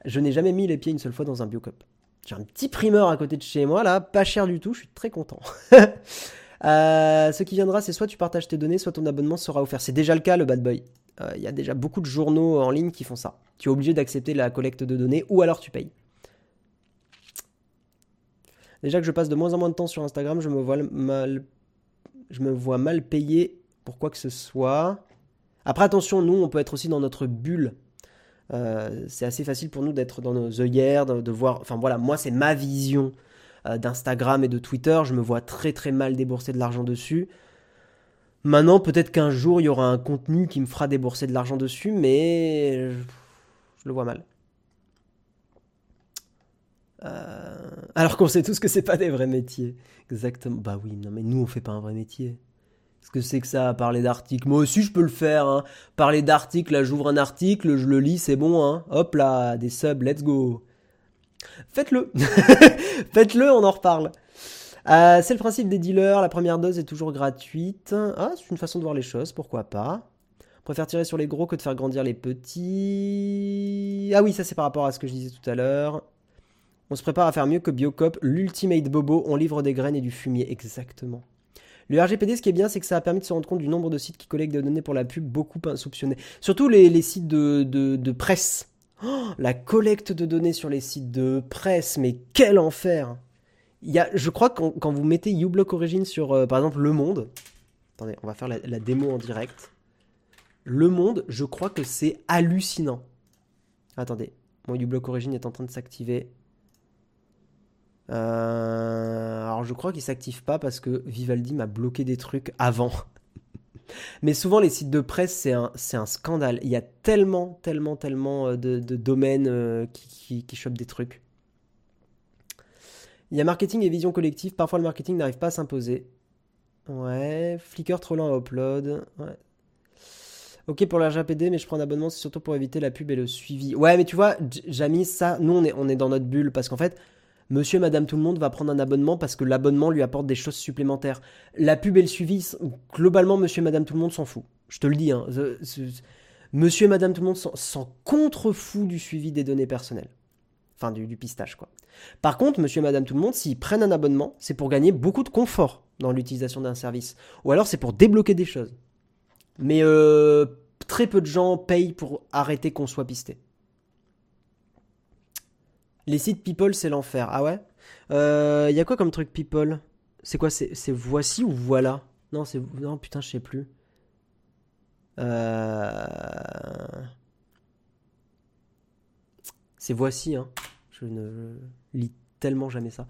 Je n'ai jamais mis les pieds une seule fois dans un Biocop. J'ai un petit primeur à côté de chez moi, là, pas cher du tout, je suis très content. ce qui viendra, c'est soit tu partages tes données, soit ton abonnement sera offert. C'est déjà le cas, le bad boy. Il y a déjà beaucoup de journaux en ligne qui font ça. Tu es obligé d'accepter la collecte de données ou alors tu payes. Déjà que je passe de moins en moins de temps sur Instagram, je me vois mal, je me vois mal payé pour quoi que ce soit. Après, attention, nous, on peut être aussi dans notre bulle. Euh, c'est assez facile pour nous d'être dans nos œillères, de, voir. Enfin voilà, moi, c'est ma vision euh, d'Instagram et de Twitter. Je me vois très très mal débourser de l'argent dessus. Maintenant, peut-être qu'un jour, il y aura un contenu qui me fera débourser de l'argent dessus, mais je le vois mal. Euh, alors qu'on sait tous que c'est pas des vrais métiers. Exactement. Bah oui, non mais nous on fait pas un vrai métier. Qu'est-ce que c'est que ça, parler d'articles? Moi aussi je peux le faire. Hein. Parler d'articles, là j'ouvre un article, je le lis, c'est bon. Hein. Hop là, des subs, let's go. Faites-le. Faites-le, on en reparle. Euh, c'est le principe des dealers, la première dose est toujours gratuite. Ah, c'est une façon de voir les choses, pourquoi pas préfère tirer sur les gros que de faire grandir les petits. Ah oui, ça c'est par rapport à ce que je disais tout à l'heure. On se prépare à faire mieux que Biocop, l'ultimate bobo, on livre des graines et du fumier, exactement. Le RGPD, ce qui est bien, c'est que ça a permis de se rendre compte du nombre de sites qui collectent des données pour la pub, beaucoup insoupçonnés. Surtout les, sites de, presse. Oh, la collecte de données sur les sites de presse, mais quel enfer y a, Je crois que quand, vous mettez uBlock Origin sur, euh, par exemple, Le Monde, attendez, on va faire la démo en direct. Le Monde, je crois que c'est hallucinant. Attendez, mon uBlock Origin est en train de s'activer. Euh, alors je crois qu'il s'active pas parce que Vivaldi m'a bloqué des trucs avant. Mais souvent les sites de presse c'est un, scandale. Il y a tellement, tellement, tellement euh, de, domaines euh, qui, qui, chopent des trucs. Il y a marketing et vision collective. Parfois le marketing n'arrive pas à s'imposer. Ouais, Flickr trop lent à upload. Ouais, Ok pour l'RGPD, mais je prends un abonnement, c'est surtout pour éviter la pub et le suivi. Ouais, mais tu vois, Jamie, ça, nous, on est, on est dans notre bulle parce qu'en fait, monsieur, madame, tout le monde va prendre un abonnement parce que l'abonnement lui apporte des choses supplémentaires. La pub et le suivi, globalement, monsieur, madame, tout le monde s'en fout. Je te le dis, hein. Monsieur et madame, tout le monde s'en contrefout du suivi des données personnelles. Enfin, du, pistage, quoi. Par contre, monsieur et madame, tout le monde, s'ils prennent un abonnement, c'est pour gagner beaucoup de confort dans l'utilisation d'un service. Ou alors, c'est pour débloquer des choses. Mais euh, très peu de gens payent pour arrêter qu'on soit pisté. Les sites People, c'est l'enfer. Ah ouais? Il euh, y a quoi comme truc People? C'est quoi C'est voici ou voilà? Non, c'est. Non, putain, je sais plus. Euh... C'est voici, hein. Je ne lis tellement jamais ça.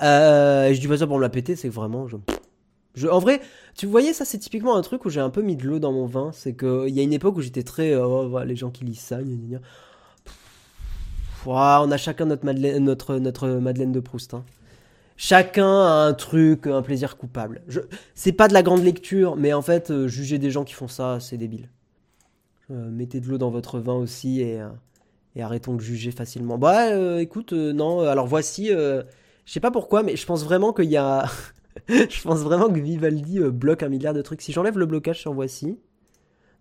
Euh, je dis pas ça pour me la péter, c'est vraiment. Je... en vrai, tu voyais, ça c'est typiquement un truc où j'ai un peu mis de l'eau dans mon vin. C'est qu'il y a une époque où j'étais très. Oh, les gens qui lisent ça, on a chacun notre Madeleine, notre, Madeleine de Proust. Hein. Chacun a un truc, un plaisir coupable. C'est pas de la grande lecture, mais en fait, euh, juger des gens qui font ça, c'est débile. Euh, mettez de l'eau dans votre vin aussi et, euh, et arrêtons de juger facilement. Bah écoute, non, alors voici, je sais pas pourquoi, mais je pense vraiment qu'il y a... je pense vraiment que Vivaldi bloque un milliard de trucs. Si j'enlève le blocage sur voici,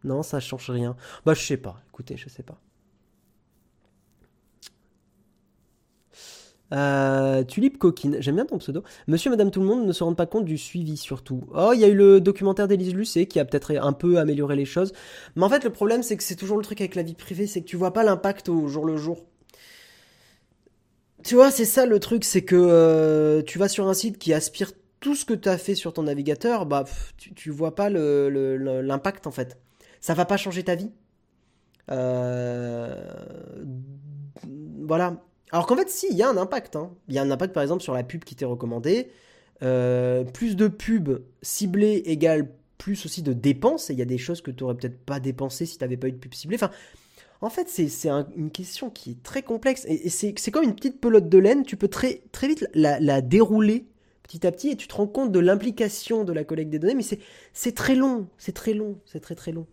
non, ça change rien. Bah je sais pas, écoutez, je sais pas. Euh, Tulipe Coquine, j'aime bien ton pseudo. Monsieur Madame Tout le Monde ne se rendent pas compte du suivi surtout. Oh, il y a eu le documentaire d'Élise Lucet qui a peut-être un peu amélioré les choses. Mais en fait, le problème, c'est que c'est toujours le truc avec la vie privée, c'est que tu vois pas l'impact au jour le jour. Tu vois, c'est ça le truc, c'est que euh, tu vas sur un site qui aspire tout ce que tu as fait sur ton navigateur, bah tu, tu vois pas l'impact en fait. Ça va pas changer ta vie. Euh, voilà. Alors qu'en fait, si, il y a un impact. Hein. Il y a un impact, par exemple, sur la pub qui t'est recommandée. Euh, plus de pubs ciblées égale plus aussi de dépenses. Et il y a des choses que tu n'aurais peut-être pas dépensées si tu n'avais pas eu de pub ciblée. Enfin, en fait, c'est une question qui est très complexe. Et, c'est comme une petite pelote de laine. Tu peux très, très vite la, dérouler petit à petit et tu te rends compte de l'implication de la collecte des données. Mais c'est très long. C'est très long. C'est très très long.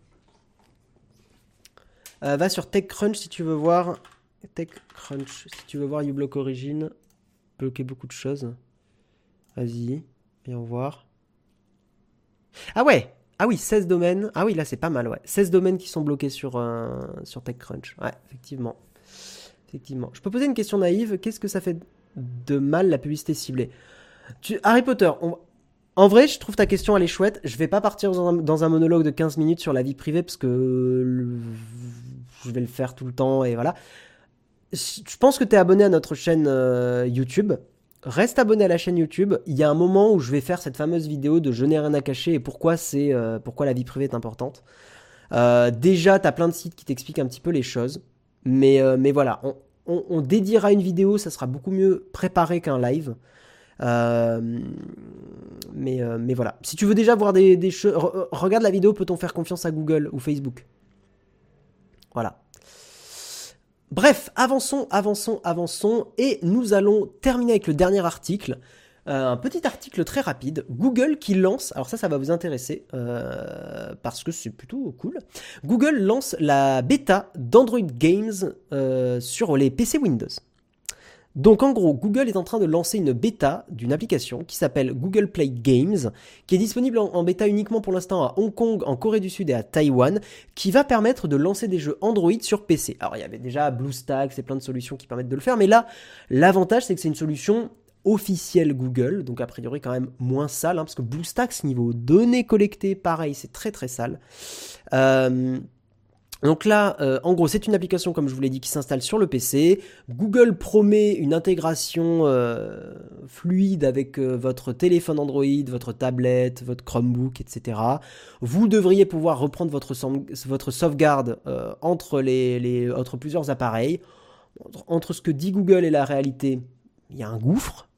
Euh, va sur TechCrunch si tu veux voir TechCrunch. Si tu veux voir uBlock Origin, bloquer beaucoup de choses. Vas-y, viens voir. Ah ouais Ah oui, 16 domaines. Ah oui, là c'est pas mal, ouais. 16 domaines qui sont bloqués sur, euh, sur TechCrunch. Ouais, effectivement. Effectivement. Je peux poser une question naïve. Qu'est-ce que ça fait de mal la publicité ciblée? Harry Potter, En vrai, je trouve ta question elle est chouette. Je vais pas partir dans un, dans un, monologue de 15 minutes sur la vie privée parce que je vais le faire tout le temps et voilà je pense que tu es abonné à notre chaîne euh, YouTube. Reste abonné à la chaîne YouTube. Il y a un moment où je vais faire cette fameuse vidéo de je n'ai rien à cacher et pourquoi c'est euh, pourquoi la vie privée est importante. Euh, déjà, tu as plein de sites qui t'expliquent un petit peu les choses. Mais, voilà, on, dédiera une vidéo, ça sera beaucoup mieux préparé qu'un live. mais, voilà. Si tu veux déjà voir des choses, regarde la vidéo, peut-on faire confiance à Google ou Facebook? Voilà. Bref, avançons, avançons, avançons, et nous allons terminer avec le dernier article. Euh, un petit article très rapide. Google qui lance, alors ça, ça va vous intéresser euh, parce que c'est plutôt cool. Google lance la bêta d'Android Games euh, sur les PC Windows. Donc en gros, Google est en train de lancer une bêta d'une application qui s'appelle Google Play Games, qui est disponible en, bêta uniquement pour l'instant à Hong Kong, en Corée du Sud et à Taïwan, qui va permettre de lancer des jeux Android sur PC. Alors il y avait déjà BlueStacks et plein de solutions qui permettent de le faire, mais là, l'avantage c'est que c'est une solution officielle Google, donc a priori quand même moins sale, hein, parce que BlueStacks niveau données collectées, pareil, c'est très très sale. Euh, donc là, euh, en gros, c'est une application, comme je vous l'ai dit, qui s'installe sur le PC. Google promet une intégration euh, fluide avec euh, votre téléphone Android, votre tablette, votre Chromebook, etc. Vous devriez pouvoir reprendre votre, votre sauvegarde entre, les, les, entre plusieurs appareils. Entre ce que dit Google et la réalité, il y a un gouffre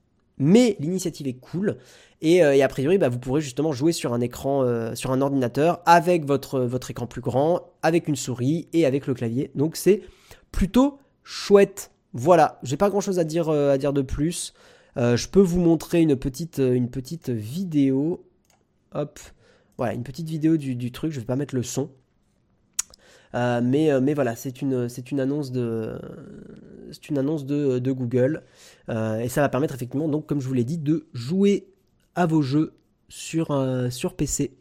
mais l'initiative est cool. Et, euh, a priori, bah, vous pourrez justement jouer sur un écran, euh, sur un ordinateur, avec votre, écran plus grand, avec une souris et avec le clavier. Donc c'est plutôt chouette. Voilà, j'ai pas grand chose à dire, euh, à dire de plus. je peux vous montrer une petite, une petite vidéo. Hop, voilà, une petite vidéo du, truc. Je vais pas mettre le son. Mais, mais voilà, c'est une, c'est une annonce de, c'est une annonce de, de Google. Euh, et ça va permettre effectivement, donc, comme je vous l'ai dit, de jouer à vos jeux sur, euh, sur PC.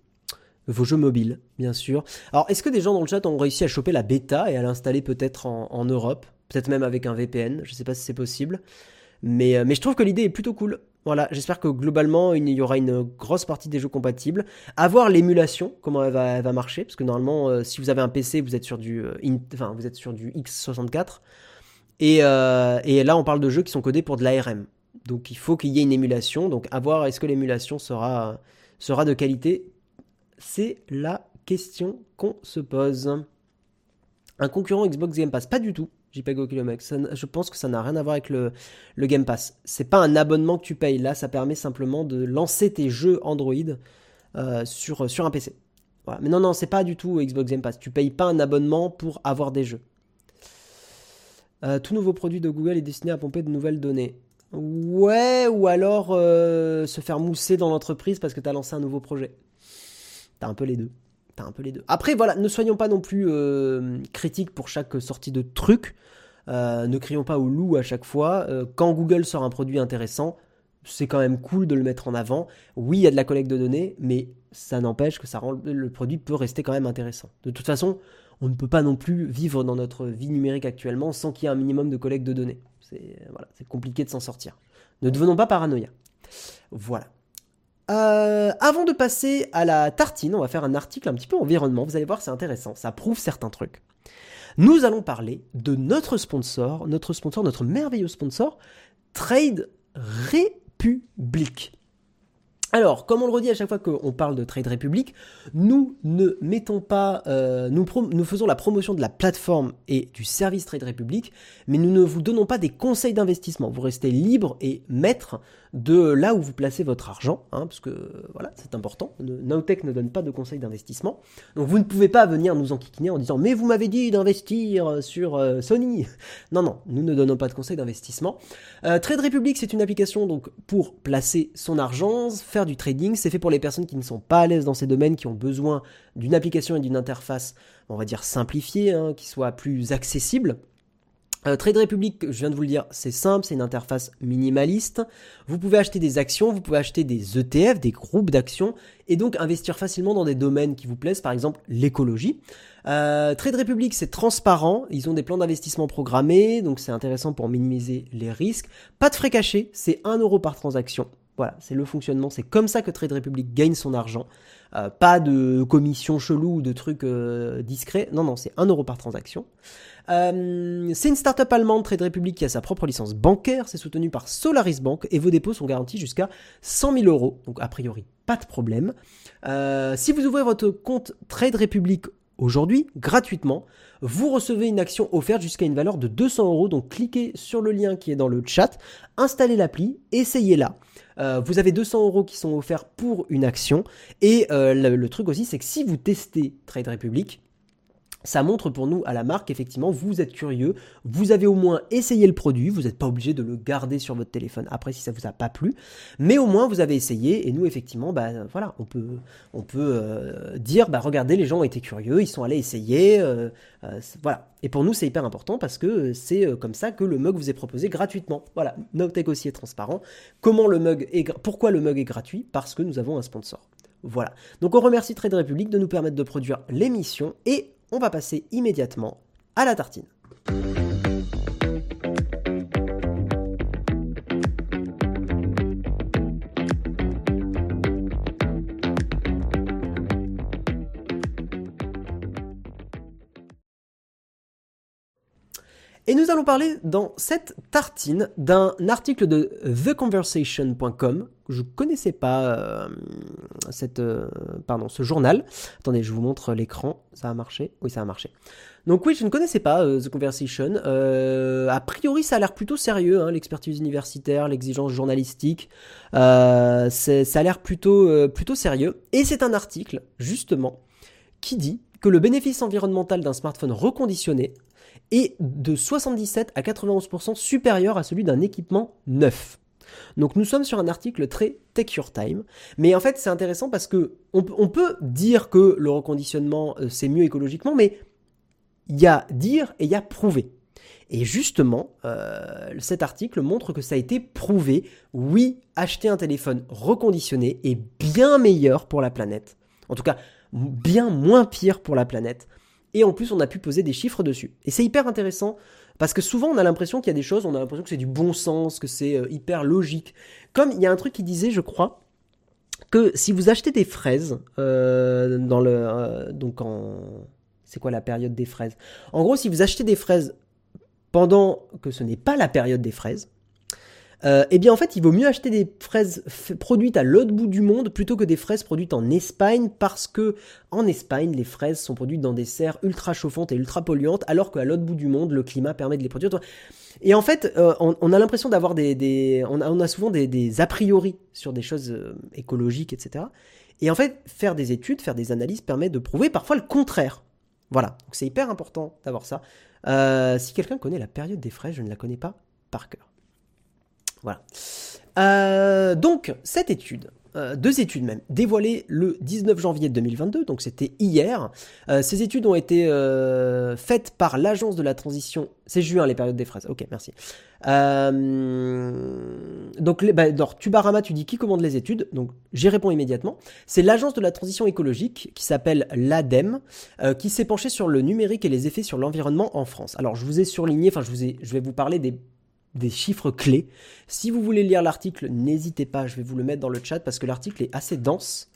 Vos jeux mobiles, bien sûr. Alors, est-ce que des gens dans le chat ont réussi à choper la bêta et à l'installer peut-être en, Europe? Peut-être même avec un VPN, je ne sais pas si c'est possible. Mais, euh, mais je trouve que l'idée est plutôt cool. Voilà, j'espère que globalement, il y aura une grosse partie des jeux compatibles. À voir l'émulation, comment elle va, marcher, parce que normalement, si vous avez un PC, vous êtes sur du, du X64. Et, et là, on parle de jeux qui sont codés pour de l'ARM. Donc il faut qu'il y ait une émulation. Donc à voir est-ce que l'émulation sera, sera de qualité? C'est la question qu'on se pose. Un concurrent Xbox Game Pass Pas du tout. JPEG Kilomex. Je pense que ça n'a rien à voir avec le, Game Pass. C'est pas un abonnement que tu payes. Là, ça permet simplement de lancer tes jeux Android euh, sur, sur un PC. Mais non, non, c'est pas du tout Xbox Game Pass. Tu payes pas un abonnement pour avoir des jeux. Euh, tout nouveau produit de Google est destiné à pomper de nouvelles données. Ouais, ou alors euh, se faire mousser dans l'entreprise parce que tu as lancé un nouveau projet. T'as un peu les deux. Un peu les deux. Après, voilà, ne soyons pas non plus euh, critiques pour chaque sortie de truc. Euh, ne crions pas au loup à chaque fois. quand Google sort un produit intéressant, c'est quand même cool de le mettre en avant. Oui, il y a de la collecte de données, mais ça n'empêche que ça rend, le produit peut rester quand même intéressant. De toute façon, on ne peut pas non plus vivre dans notre vie numérique actuellement sans qu'il y ait un minimum de collecte de données. C'est compliqué de s'en sortir. Ne devenons pas paranoïa. Voilà. Euh, avant de passer à la tartine, on va faire un article un petit peu environnement. Vous allez voir, c'est intéressant. Ça prouve certains trucs. Nous allons parler de notre sponsor, notre sponsor, notre merveilleux sponsor, Trade Republic. Alors, comme on le redit à chaque fois qu'on parle de Trade Republic, nous ne mettons pas, euh, nous, nous, faisons la promotion de la plateforme et du service Trade Republic, mais nous ne vous donnons pas des conseils d'investissement. Vous restez libre et maître de là où vous placez votre argent, hein, parce que voilà, c'est important. Nowtech ne donne pas de conseils d'investissement, donc vous ne pouvez pas venir nous enquiquiner en disant mais vous m'avez dit d'investir sur euh, Sony. Non, non, nous ne donnons pas de conseils d'investissement. Euh, Trade Republic, c'est une application donc pour placer son argent, faire du trading. C'est fait pour les personnes qui ne sont pas à l'aise dans ces domaines, qui ont besoin d'une application et d'une interface, on va dire simplifiée, hein, qui soit plus accessible. Euh, Trade Republic, je viens de vous le dire, c'est simple, c'est une interface minimaliste. Vous pouvez acheter des actions, vous pouvez acheter des ETF, des groupes d'actions, et donc investir facilement dans des domaines qui vous plaisent, par exemple l'écologie. Euh, Trade Republic, c'est transparent, ils ont des plans d'investissement programmés, donc c'est intéressant pour minimiser les risques. Pas de frais cachés, c'est 1 euro par transaction. Voilà, c'est le fonctionnement, c'est comme ça que Trade Republic gagne son argent. Euh, pas de commission chelou ou de trucs discrets, non, non, c'est 1 euro par transaction. Euh, c'est une startup allemande, Trade Republic, qui a sa propre licence bancaire. C'est soutenu par Solaris Bank et vos dépôts sont garantis jusqu'à 100 000 euros. Donc, a priori, pas de problème. Euh, si vous ouvrez votre compte Trade Republic aujourd'hui, gratuitement, vous recevez une action offerte jusqu'à une valeur de 200 euros. Donc, cliquez sur le lien qui est dans le chat, installez l'appli, essayez-la. Euh, vous avez 200 euros qui sont offerts pour une action. Et le, truc aussi, c'est que si vous testez Trade Republic, ça montre pour nous à la marque effectivement vous êtes curieux, vous avez au moins essayé le produit, vous n'êtes pas obligé de le garder sur votre téléphone après si ça vous a pas plu, mais au moins vous avez essayé et nous effectivement bah voilà on peut euh, dire bah regardez les gens ont été curieux, ils sont allés essayer, euh, euh, voilà. Et pour nous c'est hyper important parce que c'est comme ça que le mug vous est proposé gratuitement. Voilà. Nowtech aussi est transparent. Comment le mug est pourquoi le mug est gratuit? Parce que nous avons un sponsor. Voilà. Donc on remercie Trade Republic de nous permettre de produire l'émission et on va passer immédiatement à la tartine. Et nous allons parler dans cette tartine d'un article de theconversation.com. Je ne connaissais pas euh, euh, ce journal. Attendez, je vous montre l'écran. Ça a marché? Oui, ça a marché. Donc oui, je ne connaissais pas euh, The Conversation. a priori, ça a l'air plutôt sérieux, hein, l'expertise universitaire, l'exigence journalistique. ça a l'air plutôt, plutôt sérieux. Et c'est un article, justement, qui dit que le bénéfice environnemental d'un smartphone reconditionné est de 77 à 91% supérieur à celui d'un équipement neuf. Donc nous sommes sur un article très Take Your Time, mais en fait c'est intéressant parce que on, peut dire que le reconditionnement euh, c'est mieux écologiquement, mais il y a dire et il y a prouver. Et justement, euh, cet article montre que ça a été prouvé. Oui, acheter un téléphone reconditionné est bien meilleur pour la planète. En tout cas, bien moins pire pour la planète et en plus on a pu poser des chiffres dessus. Et c'est hyper intéressant parce que souvent on a l'impression qu'il y a des choses, on a l'impression que c'est du bon sens, que c'est euh, hyper logique. Comme il y a un truc qui disait, je crois, que si vous achetez des fraises euh, dans le euh, donc en c'est quoi la période des fraises? En gros, si vous achetez des fraises pendant que ce n'est pas la période des fraises, euh, eh bien en fait il vaut mieux acheter des fraises produites à l'autre bout du monde plutôt que des fraises produites en Espagne parce que en Espagne les fraises sont produites dans des serres ultra chauffantes et ultra polluantes alors qu'à l'autre bout du monde le climat permet de les produire. Et en fait euh, on, a l'impression d'avoir des, on, a, souvent des, a priori sur des choses euh, écologiques etc. Et en fait faire des études, faire des analyses permet de prouver parfois le contraire. Voilà, donc c'est hyper important d'avoir ça. si quelqu'un connaît la période des fraises, je ne la connais pas par cœur. Voilà. Euh, donc, cette étude, euh, deux études même, dévoilées le 19 janvier 2022, donc c'était hier. Euh, ces études ont été faites par l'agence de la transition. C'est juin les périodes des fraises. Ok, merci. donc, les, bah, Tubarama, tu dis qui commande les études? Donc, j'y réponds immédiatement. C'est l'agence de la transition écologique qui s'appelle l'ADEME, qui s'est penchée sur le numérique et les effets sur l'environnement en France. Alors, je vous ai surligné, enfin, je, je vais vous parler des des chiffres clés. Si vous voulez lire l'article, n'hésitez pas, je vais vous le mettre dans le chat parce que l'article est assez dense.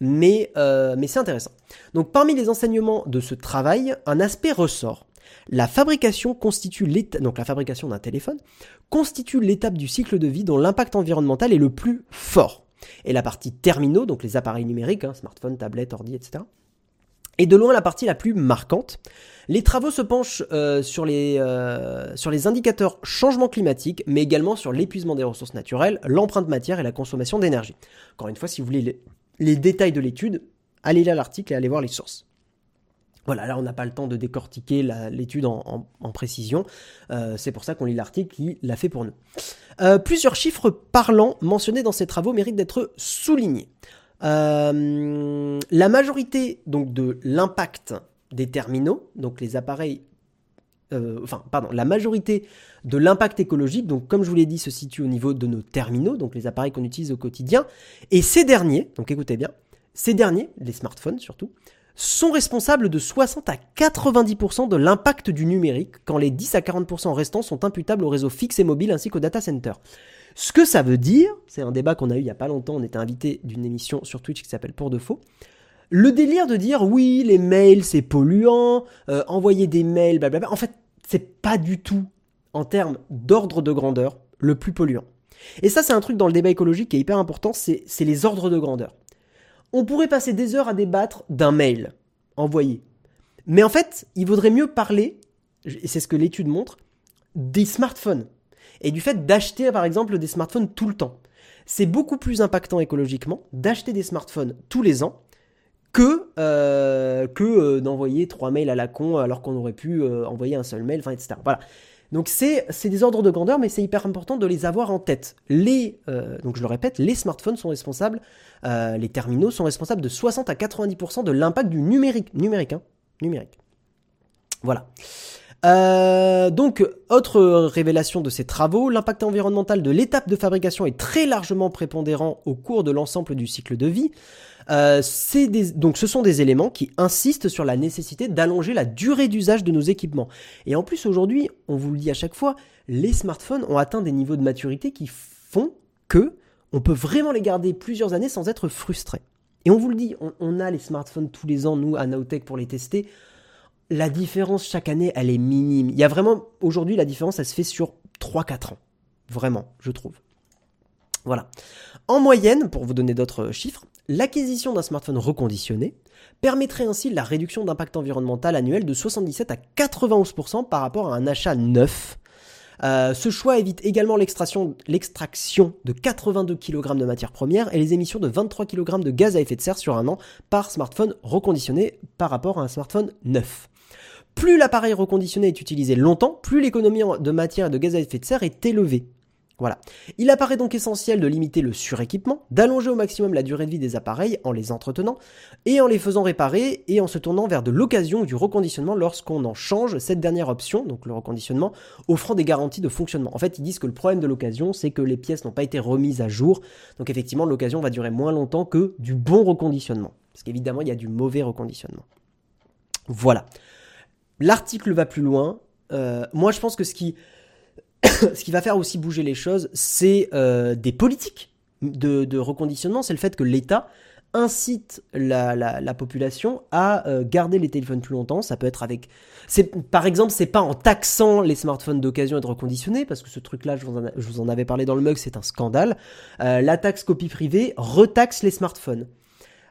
Mais, euh, mais c'est intéressant. Donc parmi les enseignements de ce travail, un aspect ressort. La fabrication constitue l'étape, donc la fabrication d'un téléphone constitue l'étape du cycle de vie dont l'impact environnemental est le plus fort. Et la partie terminaux, donc les appareils numériques, hein, smartphone, tablette, ordi, etc., est de loin la partie la plus marquante. Les travaux se penchent euh, sur, les, euh, sur les indicateurs changement climatique, mais également sur l'épuisement des ressources naturelles, l'empreinte matière et la consommation d'énergie. Encore une fois, si vous voulez les, détails de l'étude, allez lire l'article et allez voir les sources. Voilà, là on n'a pas le temps de décortiquer l'étude en, précision, euh, c'est pour ça qu'on lit l'article qui l'a fait pour nous. plusieurs chiffres parlants mentionnés dans ces travaux méritent d'être soulignés. La majorité donc de l'impact des terminaux, donc les appareils, euh, enfin, pardon, la majorité de l'impact écologique, donc comme je vous l'ai dit, se situe au niveau de nos terminaux, donc les appareils qu'on utilise au quotidien. Et ces derniers, donc écoutez bien, ces derniers, les smartphones surtout, sont responsables de 60 à 90% de l'impact du numérique, quand les 10 à 40% restants sont imputables au réseau fixe et mobile ainsi qu'au data center. Ce que ça veut dire, c'est un débat qu'on a eu il y a pas longtemps, on était invité d'une émission sur Twitch qui s'appelle Pour de faux. Le délire de dire oui, les mails c'est polluant, euh, envoyer des mails, blablabla, en fait, c'est pas du tout, en termes d'ordre de grandeur, le plus polluant. Et ça, c'est un truc dans le débat écologique qui est hyper important, c'est les ordres de grandeur. On pourrait passer des heures à débattre d'un mail envoyé. Mais en fait, il vaudrait mieux parler, et c'est ce que l'étude montre, des smartphones. Et du fait d'acheter, par exemple, des smartphones tout le temps. C'est beaucoup plus impactant écologiquement d'acheter des smartphones tous les ans que, euh, que euh, d'envoyer trois mails à la con alors qu'on aurait pu euh, envoyer un seul mail, enfin, etc. Voilà. Donc c'est des ordres de grandeur, mais c'est hyper important de les avoir en tête. Les, donc je le répète, les smartphones sont responsables, les terminaux sont responsables de 60 à 90% de l'impact du numérique, numérique, hein, numérique. Voilà. Donc, autre révélation de ces travaux, l'impact environnemental de l'étape de fabrication est très largement prépondérant au cours de l'ensemble du cycle de vie. Euh, donc ce sont des éléments qui insistent sur la nécessité d'allonger la durée d'usage de nos équipements. Et en plus aujourd'hui, on vous le dit à chaque fois, les smartphones ont atteint des niveaux de maturité qui font que on peut vraiment les garder plusieurs années sans être frustré. Et on vous le dit, on, a les smartphones tous les ans, nous, à Naotech, pour les tester. La différence chaque année, elle est minime. Il y a vraiment, aujourd'hui, la différence, elle se fait sur 3-4 ans. Vraiment, je trouve. Voilà. En moyenne, pour vous donner d'autres chiffres, L'acquisition d'un smartphone reconditionné permettrait ainsi la réduction d'impact environnemental annuel de 77 à 91% par rapport à un achat neuf. Euh, ce choix évite également l'extraction de 82 kg de matières premières et les émissions de 23 kg de gaz à effet de serre sur un an par smartphone reconditionné par rapport à un smartphone neuf. Plus l'appareil reconditionné est utilisé longtemps, plus l'économie de matière et de gaz à effet de serre est élevée. Voilà. Il apparaît donc essentiel de limiter le suréquipement, d'allonger au maximum la durée de vie des appareils en les entretenant et en les faisant réparer et en se tournant vers de l'occasion du reconditionnement lorsqu'on en change cette dernière option, donc le reconditionnement, offrant des garanties de fonctionnement. En fait, ils disent que le problème de l'occasion, c'est que les pièces n'ont pas été remises à jour, donc effectivement l'occasion va durer moins longtemps que du bon reconditionnement, parce qu'évidemment il y a du mauvais reconditionnement. Voilà. L'article va plus loin. Euh, moi je pense que ce qui ce qui va faire aussi bouger les choses, c'est euh, des politiques de, reconditionnement. C'est le fait que l'État incite la, population à euh, garder les téléphones plus longtemps. Ça peut être avec, par exemple, c'est pas en taxant les smartphones d'occasion et de reconditionner, parce que ce truc-là, je, vous en avais parlé dans le mug, c'est un scandale. La taxe copie privée retaxe les smartphones.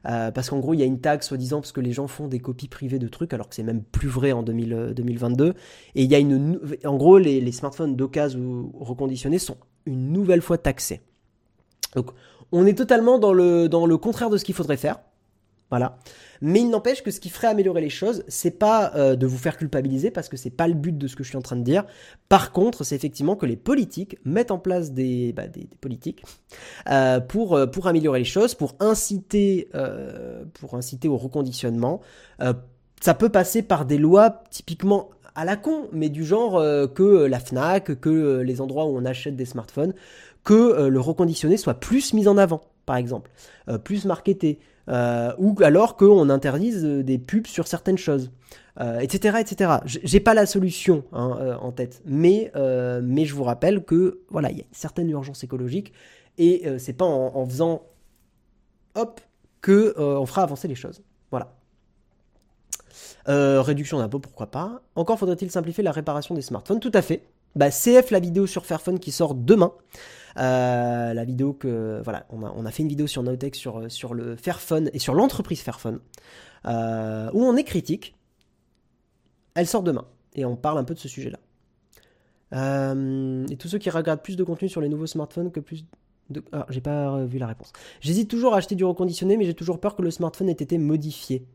Euh, parce qu'en gros, il y a une taxe, soi-disant, parce que les gens font des copies privées de trucs, alors que c'est même plus vrai en 2022. Et il y a une. En gros, les, smartphones d'occasion ou reconditionnés sont une nouvelle fois taxés. Donc, on est totalement dans le, dans le contraire de ce qu'il faudrait faire. Voilà. Mais il n'empêche que ce qui ferait améliorer les choses, c'est pas euh, de vous faire culpabiliser parce que c'est pas le but de ce que je suis en train de dire. Par contre, c'est effectivement que les politiques mettent en place des, bah, politiques euh, pour, euh, pour améliorer les choses, pour inciter, au reconditionnement. ça peut passer par des lois typiquement à la con, mais du genre que la FNAC, que les endroits où on achète des smartphones que le reconditionné soit plus mis en avant, par exemple, plus marketé, euh, ou alors qu'on interdise des pubs sur certaines choses, etc., etc. J'ai pas la solution hein, en tête, mais, mais je vous rappelle que voilà, il y a une certaine urgence écologique et c'est pas en, faisant hop que on fera avancer les choses. Voilà. réduction d'impôts, pourquoi pas. Encore faudrait-il simplifier la réparation des smartphones Tout à fait. Bah, CF la vidéo sur Fairphone qui sort demain. Euh, la vidéo que voilà, on a, fait une vidéo sur Notech sur, sur le Fairphone et sur l'entreprise Fairphone euh, où on est critique. Elle sort demain et on parle un peu de ce sujet-là. Euh, et tous ceux qui regardent plus de contenu sur les nouveaux smartphones que plus. Ah, j'ai pas vu la réponse. J'hésite toujours à acheter du reconditionné, mais j'ai toujours peur que le smartphone ait été modifié.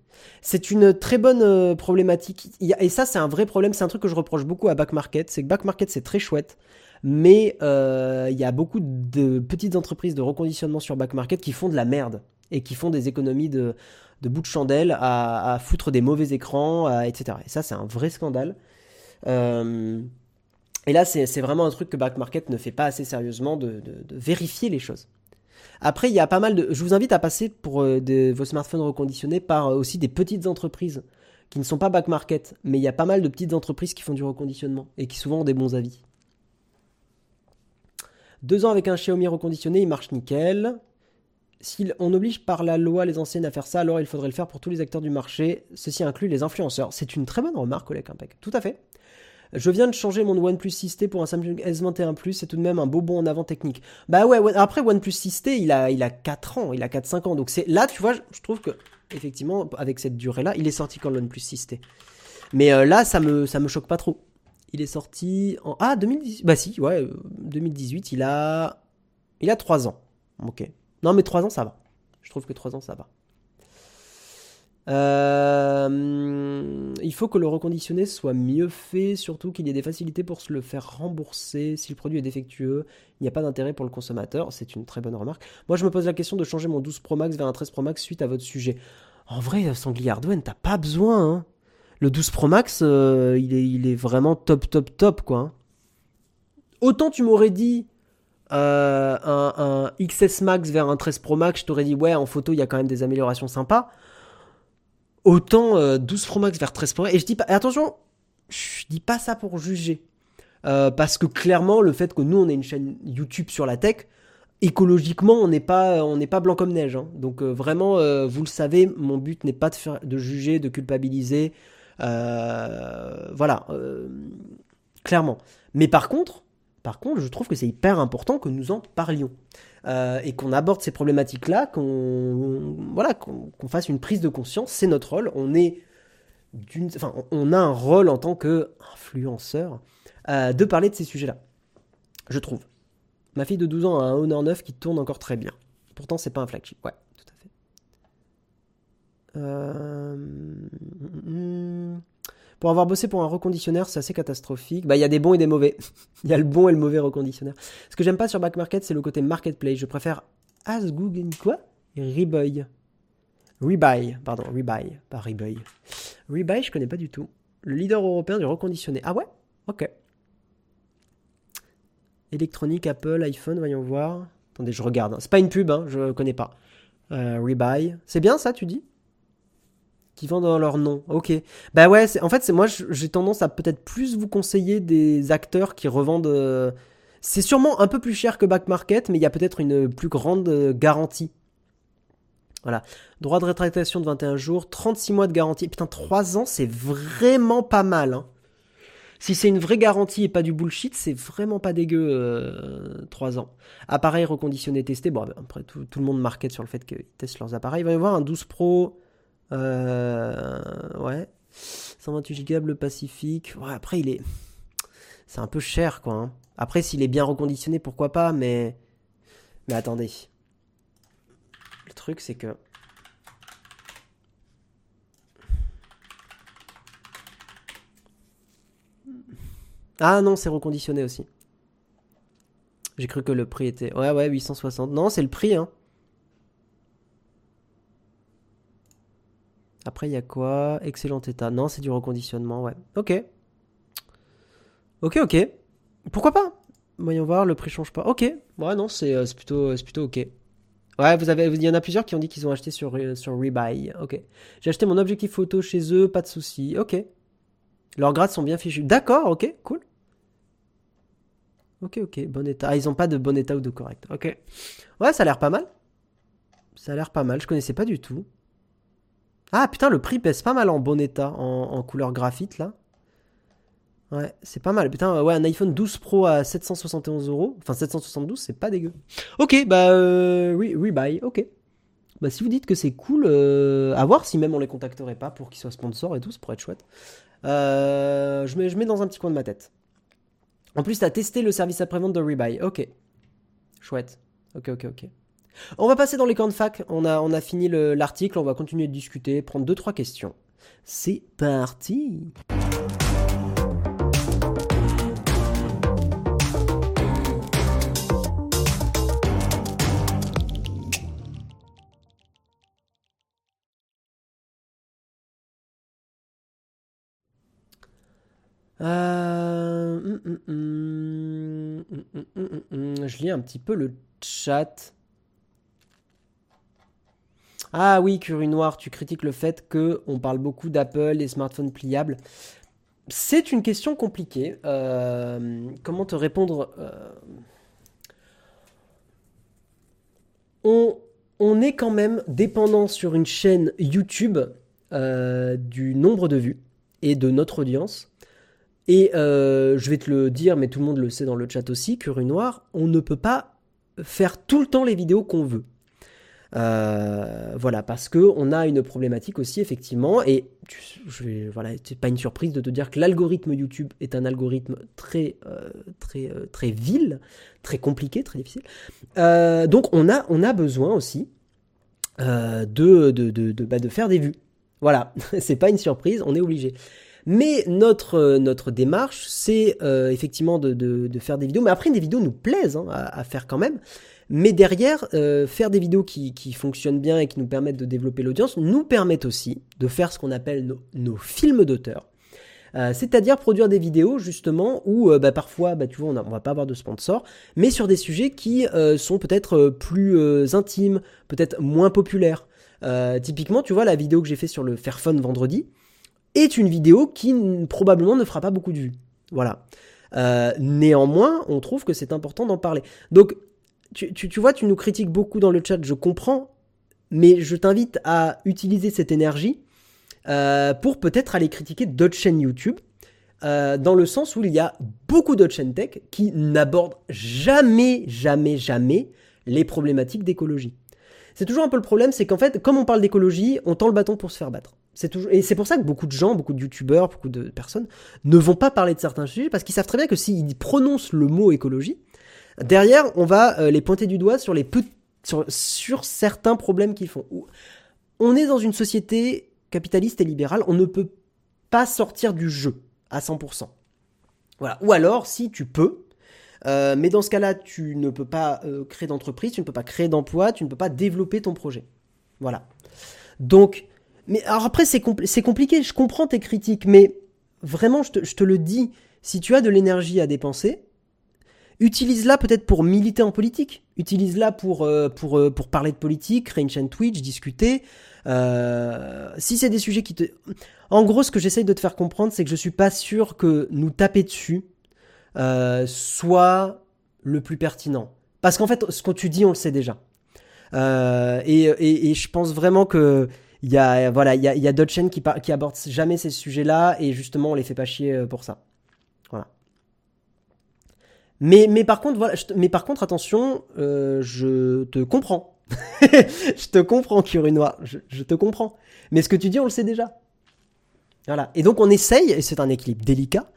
C'est une très bonne problématique. Et ça, c'est un vrai problème. C'est un truc que je reproche beaucoup à Back Market. C'est que Back Market, c'est très chouette mais euh, il y a beaucoup de petites entreprises de reconditionnement sur back market qui font de la merde et qui font des économies de, bout de chandelle à, foutre des mauvais écrans, etc. Et ça, c'est un vrai scandale. Euh, et là, c'est vraiment un truc que back market ne fait pas assez sérieusement de, vérifier les choses. Après, il y a pas mal de. Je vous invite à passer pour euh, vos smartphones reconditionnés par aussi des petites entreprises qui ne sont pas back market, mais il y a pas mal de petites entreprises qui font du reconditionnement et qui souvent ont des bons avis. Deux ans avec un Xiaomi reconditionné, il marche nickel. Si on oblige par la loi les anciennes à faire ça, alors il faudrait le faire pour tous les acteurs du marché. Ceci inclut les influenceurs. C'est une très bonne remarque, Olek Impec. Tout à fait. Je viens de changer mon OnePlus 6T pour un Samsung S21 Plus, c'est tout de même un beau bond en avant technique. Bah ouais, après OnePlus 6T, il a, il a 4 ans, il a 4-5 ans. Donc là, tu vois, je trouve que, effectivement, avec cette durée-là, il est sorti quand le OnePlus 6T. Mais euh, là, ça me, ça me choque pas trop. Il est sorti en. Ah, 2018. Bah si, ouais, 2018, il a. Il a 3 ans. Ok. Non, mais 3 ans, ça va. Je trouve que 3 ans, ça va. Euh, il faut que le reconditionné soit mieux fait, surtout qu'il y ait des facilités pour se le faire rembourser. Si le produit est défectueux, il n'y a pas d'intérêt pour le consommateur. C'est une très bonne remarque. Moi, je me pose la question de changer mon 12 Pro Max vers un 13 Pro Max suite à votre sujet. En vrai, Sanglier Hardware, t'as pas besoin. Hein le 12 Pro Max, euh, il, est, vraiment top, top, top, quoi. Hein. Autant tu m'aurais dit euh, un, XS Max vers un 13 Pro Max, je t'aurais dit, ouais, en photo, il y a quand même des améliorations sympas. Autant 12 euh, Pro Max vers 13 Pro Max. Et je dis pas, attention, je dis pas ça pour juger. parce que clairement, le fait que nous, on ait une chaîne YouTube sur la tech, écologiquement, on n'est pas, blanc comme neige. Hein. Donc vraiment, vous le savez, mon but n'est pas de juger, de culpabiliser. Euh, voilà, euh, clairement. Mais par contre, par contre, je trouve que c'est hyper important que nous en parlions euh, et qu'on aborde ces problématiques-là, qu'on voilà, qu'on fasse une prise de conscience. C'est notre rôle. On est enfin, on a un rôle en tant que influenceur de parler de ces sujets-là. Je trouve. Ma fille de 12 ans a un Honor 9 qui tourne encore très bien. Pourtant, c'est pas un flagship. Ouais. Euh, pour avoir bossé pour un reconditionnaire, c'est assez catastrophique. Bah, il y a des bons et des mauvais. Il y a le bon et le mauvais reconditionnaire. Ce que j'aime pas sur Back Market, c'est le côté marketplace. Je préfère Asgoogle quoi? Rebuy. Rebuy, pardon, Rebuy, pas Rebuy. Rebuy, je connais pas du tout. Le leader européen du reconditionné. Ah ouais? Ok. Électronique, Apple, iPhone, voyons voir. Attendez, je regarde. C'est pas une pub, hein, je connais pas. Euh, Rebuy. C'est bien ça, tu dis? Qui vendent dans leur nom. Ok. Bah ouais, en fait, c'est moi, j'ai tendance à peut-être plus vous conseiller des acteurs qui revendent. Euh, c'est sûrement un peu plus cher que Back Market, mais il y a peut-être une plus grande euh, garantie. Voilà. Droit de rétractation de 21 jours, 36 mois de garantie. Putain, 3 ans, c'est vraiment pas mal. Hein. Si c'est une vraie garantie et pas du bullshit, c'est vraiment pas dégueu, euh, 3 ans. Appareil reconditionné testé. Bon, après, tout, le monde market sur le fait qu'ils testent leurs appareils. Il va y avoir un 12 Pro. Euh, ouais. 128 Go bleu Pacifique. Ouais, après, il est. C'est un peu cher, quoi. Hein. Après, s'il est bien reconditionné, pourquoi pas, mais. Mais attendez. Le truc, c'est que. Ah non, c'est reconditionné aussi. J'ai cru que le prix était... Ouais, ouais, 860. Non, c'est le prix, hein. Après, il y a quoi? Excellent état. Non, c'est du reconditionnement, ouais. Ok. Ok, ok. Pourquoi pas? Voyons voir, le prix change pas. Ok. Ouais, non, c'est euh, plutôt, plutôt ok. Ouais, vous avez, il y en a plusieurs qui ont dit qu'ils ont acheté sur, euh, sur Rebuy. Ok. J'ai acheté mon objectif photo chez eux, pas de souci. Ok. Leurs grades sont bien fichus. D'accord, ok, cool. Ok, ok, bon état. Ah, ils ont pas de bon état ou de correct. Ok. Ouais, ça a l'air pas mal. Ça a l'air pas mal, je connaissais pas du tout. Ah putain, le prix pèse pas mal en bon état, en, couleur graphite là. Ouais, c'est pas mal. Putain, ouais, un iPhone 12 Pro à 771 euros. Enfin, 772, c'est pas dégueu. Ok, bah, euh, oui, rebuy, ok. Bah, si vous dites que c'est cool, euh, à voir si même on les contacterait pas pour qu'ils soient sponsors et tout, ça pourrait être chouette. Euh, je, mets, je mets dans un petit coin de ma tête. En plus, tu as testé le service après-vente de Rebuy. Ok. Chouette. Ok, ok, ok. On va passer dans les camps de fac. On a, fini l'article. On va continuer de discuter, prendre deux, trois questions. C'est parti. Euh, hum, hum, hum, je lis un petit peu le chat. Ah oui, Curie Noir, tu critiques le fait que on parle beaucoup d'Apple, des smartphones pliables. C'est une question compliquée. Euh, comment te répondre euh, on, est quand même dépendant sur une chaîne YouTube du nombre de vues et de notre audience. Et euh, je vais te le dire, mais tout le monde le sait dans le chat aussi, Curie Noir, on ne peut pas faire tout le temps les vidéos qu'on veut. Euh, voilà, parce que on a une problématique aussi effectivement, et je vais, voilà, c'est pas une surprise de te dire que l'algorithme YouTube est un algorithme très, euh, très, très vil, très compliqué, très difficile. donc on a, on a besoin aussi de, de, de, de, bah, de faire des vues. Voilà, c'est pas une surprise, on est obligé. Mais notre, euh, notre démarche, c'est euh, effectivement de, de, faire des vidéos. Mais après, des vidéos nous plaisent hein, à, faire quand même. Mais derrière, euh, faire des vidéos qui, fonctionnent bien et qui nous permettent de développer l'audience nous permettent aussi de faire ce qu'on appelle nos, films d'auteur. c'est-à-dire produire des vidéos justement où bah, parfois, bah, tu vois, on, a, va pas avoir de sponsor, mais sur des sujets qui sont peut-être plus intimes, peut-être moins populaires. typiquement, tu vois, la vidéo que j'ai fait sur le Fairphone vendredi, est une vidéo qui probablement ne fera pas beaucoup de vues. Voilà. Euh, néanmoins, on trouve que c'est important d'en parler. Donc, tu, tu, vois, tu nous critiques beaucoup dans le chat, je comprends, mais je t'invite à utiliser cette énergie euh, pour peut-être aller critiquer d'autres chaînes YouTube, euh, dans le sens où il y a beaucoup d'autres chaînes tech qui n'abordent jamais, jamais, jamais les problématiques d'écologie. C'est toujours un peu le problème, c'est qu'en fait, comme on parle d'écologie, on tend le bâton pour se faire battre. toujours... Et c'est pour ça que beaucoup de gens, beaucoup de youtubeurs, beaucoup de personnes ne vont pas parler de certains sujets parce qu'ils savent très bien que s'ils prononcent le mot écologie, derrière, on va euh, les pointer du doigt sur, les sur, sur certains problèmes qu'ils font. On est dans une société capitaliste et libérale, on ne peut pas sortir du jeu à 100%. Voilà. Ou alors, si tu peux, euh, mais dans ce cas-là, tu ne peux pas euh, créer d'entreprise, tu ne peux pas créer d'emploi, tu ne peux pas développer ton projet. Voilà. Donc, mais alors après, c'est compliqué, je comprends tes critiques, mais vraiment, je te, le dis, si tu as de l'énergie à dépenser, utilise-la peut-être pour militer en politique, utilise-la pour, euh, pour, pour parler de politique, créer une chaîne Twitch, discuter. si c'est des sujets qui te... En gros, ce que j'essaye de te faire comprendre, c'est que je suis pas sûr que nous taper dessus, euh, soit le plus pertinent. Parce qu'en fait, ce que tu dis, on le sait déjà. et, je pense vraiment que il y a voilà il y a, d'autres chaînes qui, qui abordent jamais ces sujets-là et justement on les fait pas chier pour ça. Mais, mais par contre voilà mais par contre attention je te comprends je te comprends Curinois je, je te comprends mais ce que tu dis on le sait déjà. Voilà. Et donc on essaye, et c'est un équilibre délicat,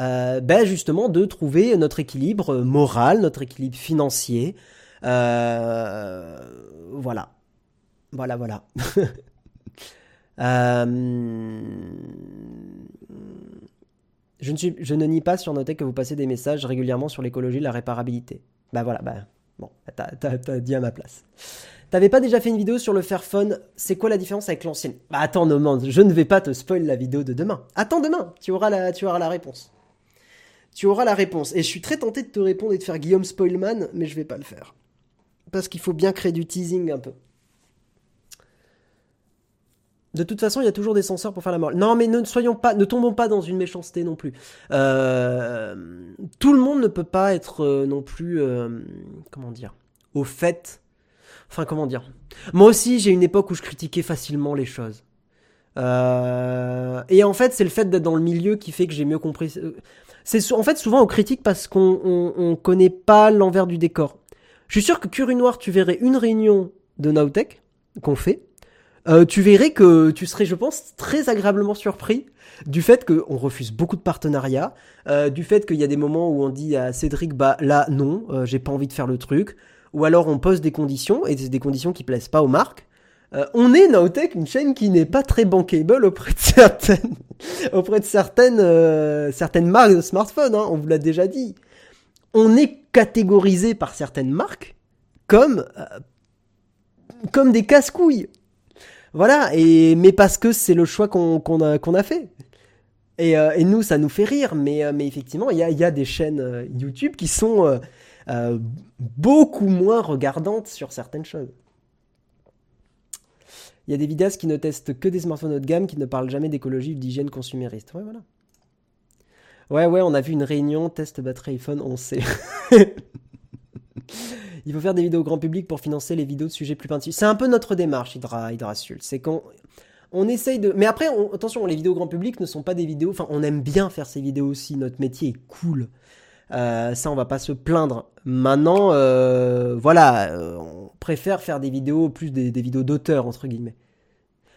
euh, ben justement de trouver notre équilibre moral, notre équilibre financier. Euh, voilà. Voilà, voilà. euh, je, ne nie pas sur Notech que vous passez des messages régulièrement sur l'écologie, la réparabilité. Bah voilà, bah bon, t'as dit à ma place. T'avais pas déjà fait une vidéo sur le Fairphone C'est quoi la différence avec l'ancienne? Bah attends, non, je ne vais pas te spoil la vidéo de demain. Attends demain, tu auras la, tu auras la réponse. Tu auras la réponse. Et je suis très tenté de te répondre et de faire Guillaume Spoilman, mais je vais pas le faire. Parce qu'il faut bien créer du teasing un peu. De toute façon, il y a toujours des censeurs pour faire la morale. Non, mais ne soyons pas, ne tombons pas dans une méchanceté non plus. Euh, tout le monde ne peut pas être euh, non plus, euh, comment dire, au fait Enfin, comment dire Moi aussi, j'ai une époque où je critiquais facilement les choses. Euh, et en fait, c'est le fait d'être dans le milieu qui fait que j'ai mieux compris. Euh, c'est en fait souvent on critique parce qu'on on, connaît pas l'envers du décor. Je suis sûr que Curie Noir, tu verrais une réunion de Nowtech qu'on fait. Euh, tu verrais que tu serais, je pense, très agréablement surpris du fait qu'on refuse beaucoup de partenariats, du fait qu'il y a des moments où on dit à Cédric, bah là non, j'ai pas envie de faire le truc ou alors on pose des conditions, et c'est des conditions qui plaisent pas aux marques. Euh, on est Nowtech, une chaîne qui n'est pas très bankable auprès de certaines, auprès de certaines, euh, certaines marques de smartphones, hein, on vous l'a déjà dit. On est catégorisé par certaines marques comme, euh, comme des casse-couilles. Voilà, et, mais parce que c'est le choix qu'on a, a fait. Et, et, nous, ça nous fait rire, mais, mais effectivement, il y a, y a, des chaînes YouTube qui sont euh, beaucoup moins regardante sur certaines choses. Il y a des vidéastes qui ne testent que des smartphones haut de gamme, qui ne parlent jamais d'écologie ou d'hygiène consumériste. Ouais, voilà. Ouais, ouais, on a vu une réunion, test batterie iPhone, on sait. Il faut faire des vidéos au grand public pour financer les vidéos de sujets plus pointus. C'est un peu notre démarche, Hydra, Hydrasul. C'est qu'on on essaye de. Mais après, attention, les vidéos au grand public ne sont pas des vidéos. Enfin, on aime bien faire ces vidéos aussi. Notre métier est cool. Euh, ça, on va pas se plaindre. Maintenant, euh, voilà, euh, on préfère faire des vidéos, plus des, vidéos d'auteur, entre guillemets.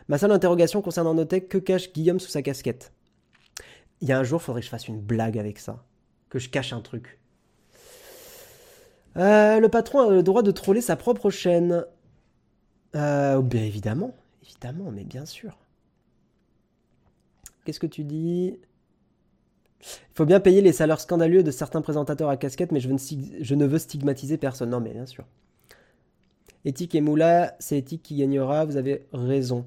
Ma seule interrogation concernant Notech, que cache Guillaume sous sa casquette? Il y a un jour, il faudrait que je fasse une blague avec ça. Que je cache un truc. Le patron a le droit de troller sa propre chaîne. bien évidemment, évidemment, mais bien sûr. Qu'est-ce que tu dis? Il faut bien payer les salaires scandaleux de certains présentateurs à casquette, mais je, ne, veux stigmatiser personne. Non, mais bien sûr. Éthique et Moula, c'est éthique qui gagnera, vous avez raison.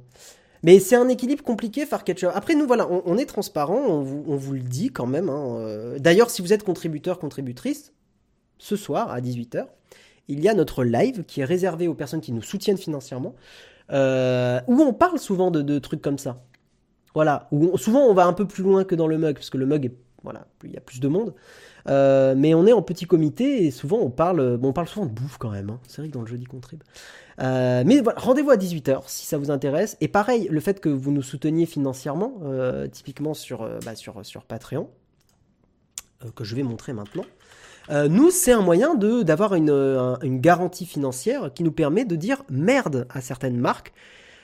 Mais c'est un équilibre compliqué, Farcatcher. Après, nous, voilà, on, est transparent, on vous, le dit quand même. Hein, euh. D'ailleurs, si vous êtes contributeur, contributrice, ce soir à 18h, il y a notre live qui est réservé aux personnes qui nous soutiennent financièrement, euh, où on parle souvent de, trucs comme ça. Voilà, où souvent on va un peu plus loin que dans le mug, parce que le mug est voilà, il y a plus de monde. Euh, mais on est en petit comité et souvent on parle, bon, on parle souvent de bouffe quand même. Hein. C'est vrai que dans le jeudi contrib. Euh, mais voilà, rendez-vous à 18h si ça vous intéresse. Et pareil, le fait que vous nous souteniez financièrement, euh, typiquement sur, bah, sur, sur Patreon, que je vais montrer maintenant. Nous, c'est un moyen de d'avoir une, une, garantie financière qui nous permet de dire merde à certaines marques.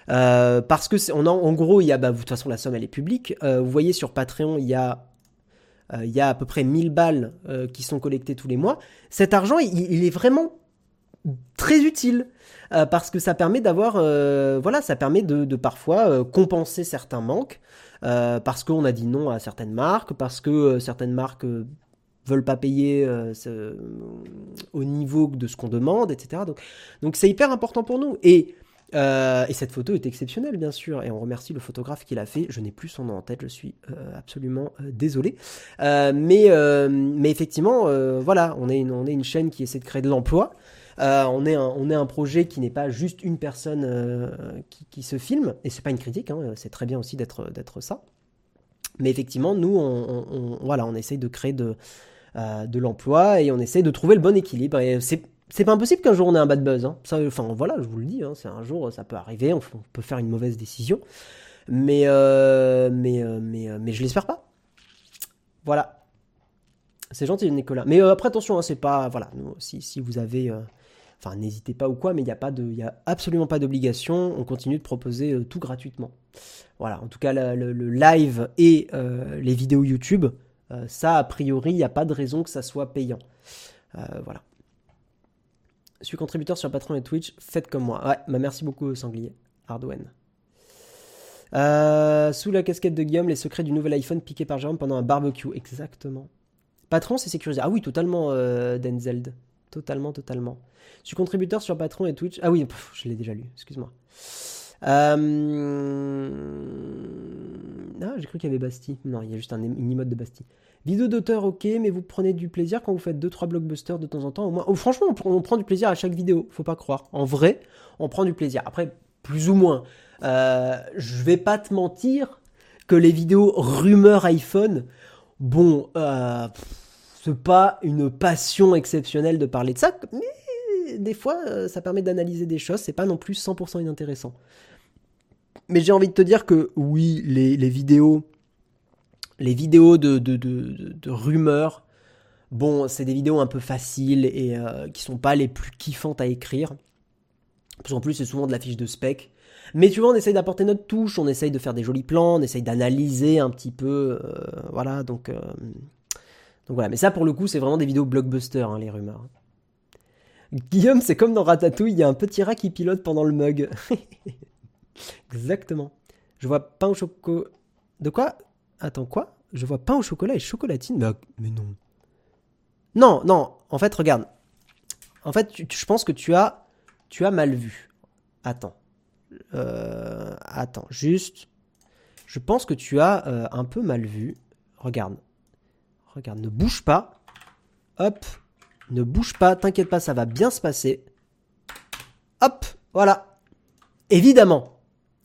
parce que on en gros, il y a, bah, de toute façon, la somme elle est publique. vous voyez sur Patreon, il y a euh, il y a à peu près 1000 balles euh, qui sont collectées tous les mois. Cet argent, il, est vraiment très utile euh, parce que ça permet d'avoir, voilà, ça permet de, parfois compenser certains manques parce qu'on a dit non à certaines marques, parce que certaines marques veulent pas payer au niveau de ce qu'on demande, etc. Donc, donc c'est hyper important pour nous. Et euh, et cette photo est exceptionnelle, bien sûr, et on remercie le photographe qui l'a fait. Je n'ai plus son nom en tête, je suis euh, absolument euh, désolé. mais, mais effectivement, voilà, on est, une, on est une chaîne qui essaie de créer de l'emploi. on, est un, on est un projet qui n'est pas juste une personne qui, se filme, et c'est pas une critique, hein, c'est très bien aussi d'être ça. Mais effectivement, nous, on, voilà, on essaye de créer de, de l'emploi et on essaye de trouver le bon équilibre. Et c'est c'est pas impossible qu'un jour on ait un bad buzz. Hein. Ça, enfin voilà, je vous le dis, hein, c'est un jour, ça peut arriver, on, peut faire une mauvaise décision. Mais, euh, mais, euh, mais, euh, mais je l'espère pas. Voilà. C'est gentil, Nicolas. Mais après, attention, hein, c'est pas. Voilà, si, si vous avez. Enfin, n'hésitez pas ou quoi, mais il n'y a, pas de, y a absolument pas d'obligation. On continue de proposer tout gratuitement. Voilà, en tout cas, le live et les vidéos YouTube, ça, a priori, il n'y a pas de raison que ça soit payant. voilà. Je suis contributeur sur Patreon et Twitch, faites comme moi. Ouais, bah merci beaucoup, Sanglier. Hardwen. Euh, sous la casquette de Guillaume, les secrets du nouvel iPhone piqué par Jérôme pendant un barbecue. Exactement. Patron, c'est sécurisé. Ah oui, totalement, euh, Denzeld. Totalement, totalement. Je suis contributeur sur Patreon et Twitch. Ah oui, je l'ai déjà lu, excuse-moi. Euh... Ah, j'ai cru qu'il y avait Bastille. Non, il y a juste un, une emote de Bastille. Vidéo d'auteur, ok, mais vous prenez du plaisir quand vous faites 2-3 blockbusters de temps en temps. Au moins, franchement, on, prend du plaisir à chaque vidéo, faut pas croire. En vrai, on prend du plaisir. Après, plus ou moins. Euh, je vais pas te mentir que les vidéos rumeurs iPhone, bon, euh, c'est pas une passion exceptionnelle de parler de ça, mais des fois, euh, ça permet d'analyser des choses. C'est pas non plus 100% inintéressant. Mais j'ai envie de te dire que oui, les, vidéos les vidéos de, rumeurs, bon, c'est des vidéos un peu faciles et euh, qui sont pas les plus kiffantes à écrire. Parce qu'en plus, c'est souvent de la fiche de spec. Mais tu vois, on essaye d'apporter notre touche, on essaye de faire des jolis plans, on essaye d'analyser un petit peu. Euh, voilà, donc, euh, donc voilà. Mais ça, pour le coup, c'est vraiment des vidéos blockbuster, hein, les rumeurs. Guillaume, c'est comme dans Ratatouille, il y a un petit rat qui pilote pendant le mug. Exactement. Je vois pain au chocolat. De quoi? Attends, quoi? Je vois pain au chocolat et chocolatine mais, non. Non, non, en fait, regarde. En fait, je pense que tu as, tu as mal vu. Attends. Euh, attends, juste. Je pense que tu as euh, un peu mal vu. Regarde. Regarde, ne bouge pas. Hop. Ne bouge pas, t'inquiète pas, ça va bien se passer. Hop, voilà. Évidemment.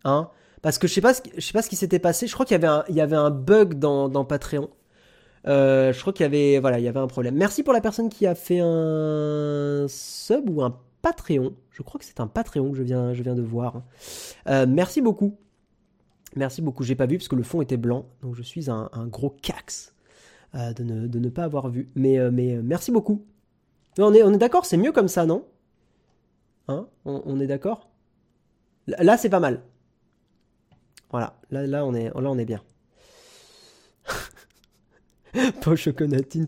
Hein parce que je sais pas ce, qui s'était passé. Je crois qu'il y avait un, bug dans, Patreon. Euh, je crois qu'il y avait, voilà, il y avait un problème. Merci pour la personne qui a fait un sub ou un Patreon. Je crois que c'est un Patreon que je viens, de voir. Euh, merci beaucoup. Merci beaucoup. J'ai pas vu parce que le fond était blanc, donc je suis un, gros cax euh, de, ne, pas avoir vu. Mais, merci beaucoup. On est, d'accord, c'est mieux comme ça, non? Hein? On est d'accord? Là, c'est pas mal. Voilà, là, on, est, là on est bien.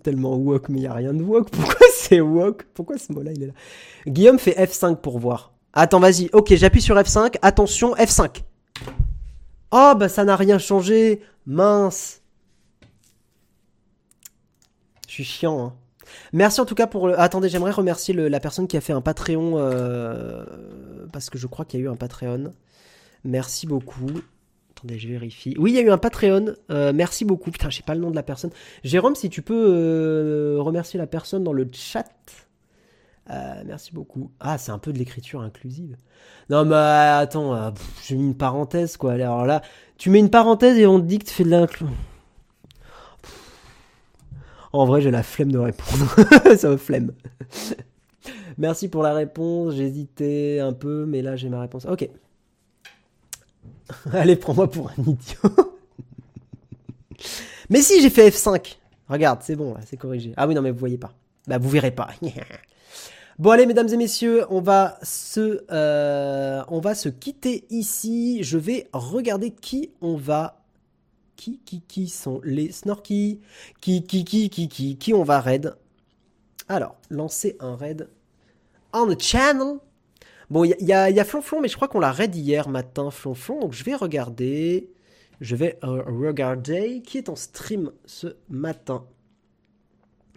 Tellement wok, mais il n'y a rien de wok. Pourquoi c'est wok Pourquoi ce mot-là, il est là? Guillaume fait F5 pour voir. Attends, vas-y. Ok, j'appuie sur F5. Attention, F5. Oh, bah ça n'a rien changé. Mince. Je suis chiant. Hein. Merci en tout cas pour... Attendez, j'aimerais remercier la personne qui a fait un Patreon. Euh, parce que je crois qu'il y a eu un Patreon. Merci beaucoup. Je vérifie. Oui, il y a eu un Patreon. Euh, merci beaucoup. Putain, je sais pas le nom de la personne. Jérôme, si tu peux euh, remercier la personne dans le chat. Euh, merci beaucoup. Ah, c'est un peu de l'écriture inclusive. Non, mais attends, j'ai mis une parenthèse, quoi. Alors là, tu mets une parenthèse et on te dit que tu fais de l'inclusion. En vrai, j'ai la flemme de répondre. Ça me flemme. Merci pour la réponse. J'hésitais un peu, mais là, j'ai ma réponse. Ok. Allez, prends-moi pour un idiot. mais si, j'ai fait F5. Regarde, c'est bon, c'est corrigé. Ah oui, non, mais vous voyez pas. Bah, vous verrez pas. bon, allez, mesdames et messieurs, on va se, euh, on va se quitter ici. Je vais regarder qui on va. Qui, qui, qui sont les snorkies Qui, qui, qui, qui, qui, qui on va raid Alors, lancer un raid on the channel. Bon, il y, a, Flonflon, mais je crois qu'on l'a raid hier matin, Flonflon. Donc je vais regarder. Je vais euh, regarder qui est en stream ce matin.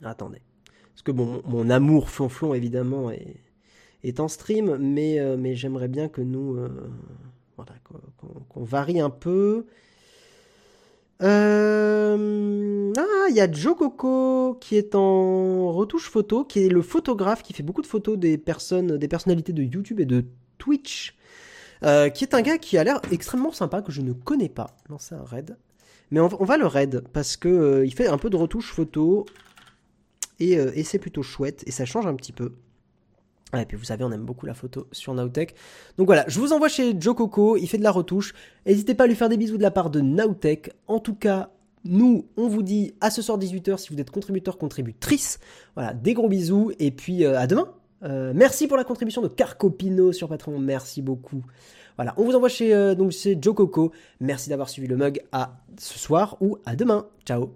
Attendez. Parce que bon, mon, amour Flonflon, évidemment, est, en stream. Mais, euh, mais j'aimerais bien que nous. Euh, voilà, qu'on varie un peu. Euh... Ah, il y a Joe Coco qui est en retouche photo, qui est le photographe qui fait beaucoup de photos des personnes, des personnalités de YouTube et de Twitch. Euh, qui est un gars qui a l'air extrêmement sympa, que je ne connais pas. Lancer un raid. Mais on, va le raid parce que euh, il fait un peu de retouche photo et, euh, et c'est plutôt chouette et ça change un petit peu. Et puis vous savez, on aime beaucoup la photo sur Nowtech. Donc voilà, je vous envoie chez Joe Coco, il fait de la retouche. N'hésitez pas à lui faire des bisous de la part de Nowtech. En tout cas, nous, on vous dit à ce soir 18h si vous êtes contributeur, contributrice. Voilà, des gros bisous et puis euh, à demain. Euh, merci pour la contribution de Carcopino sur Patreon, merci beaucoup. Voilà, on vous envoie chez, euh, donc chez Joe Coco. Merci d'avoir suivi le mug à ce soir ou à demain. Ciao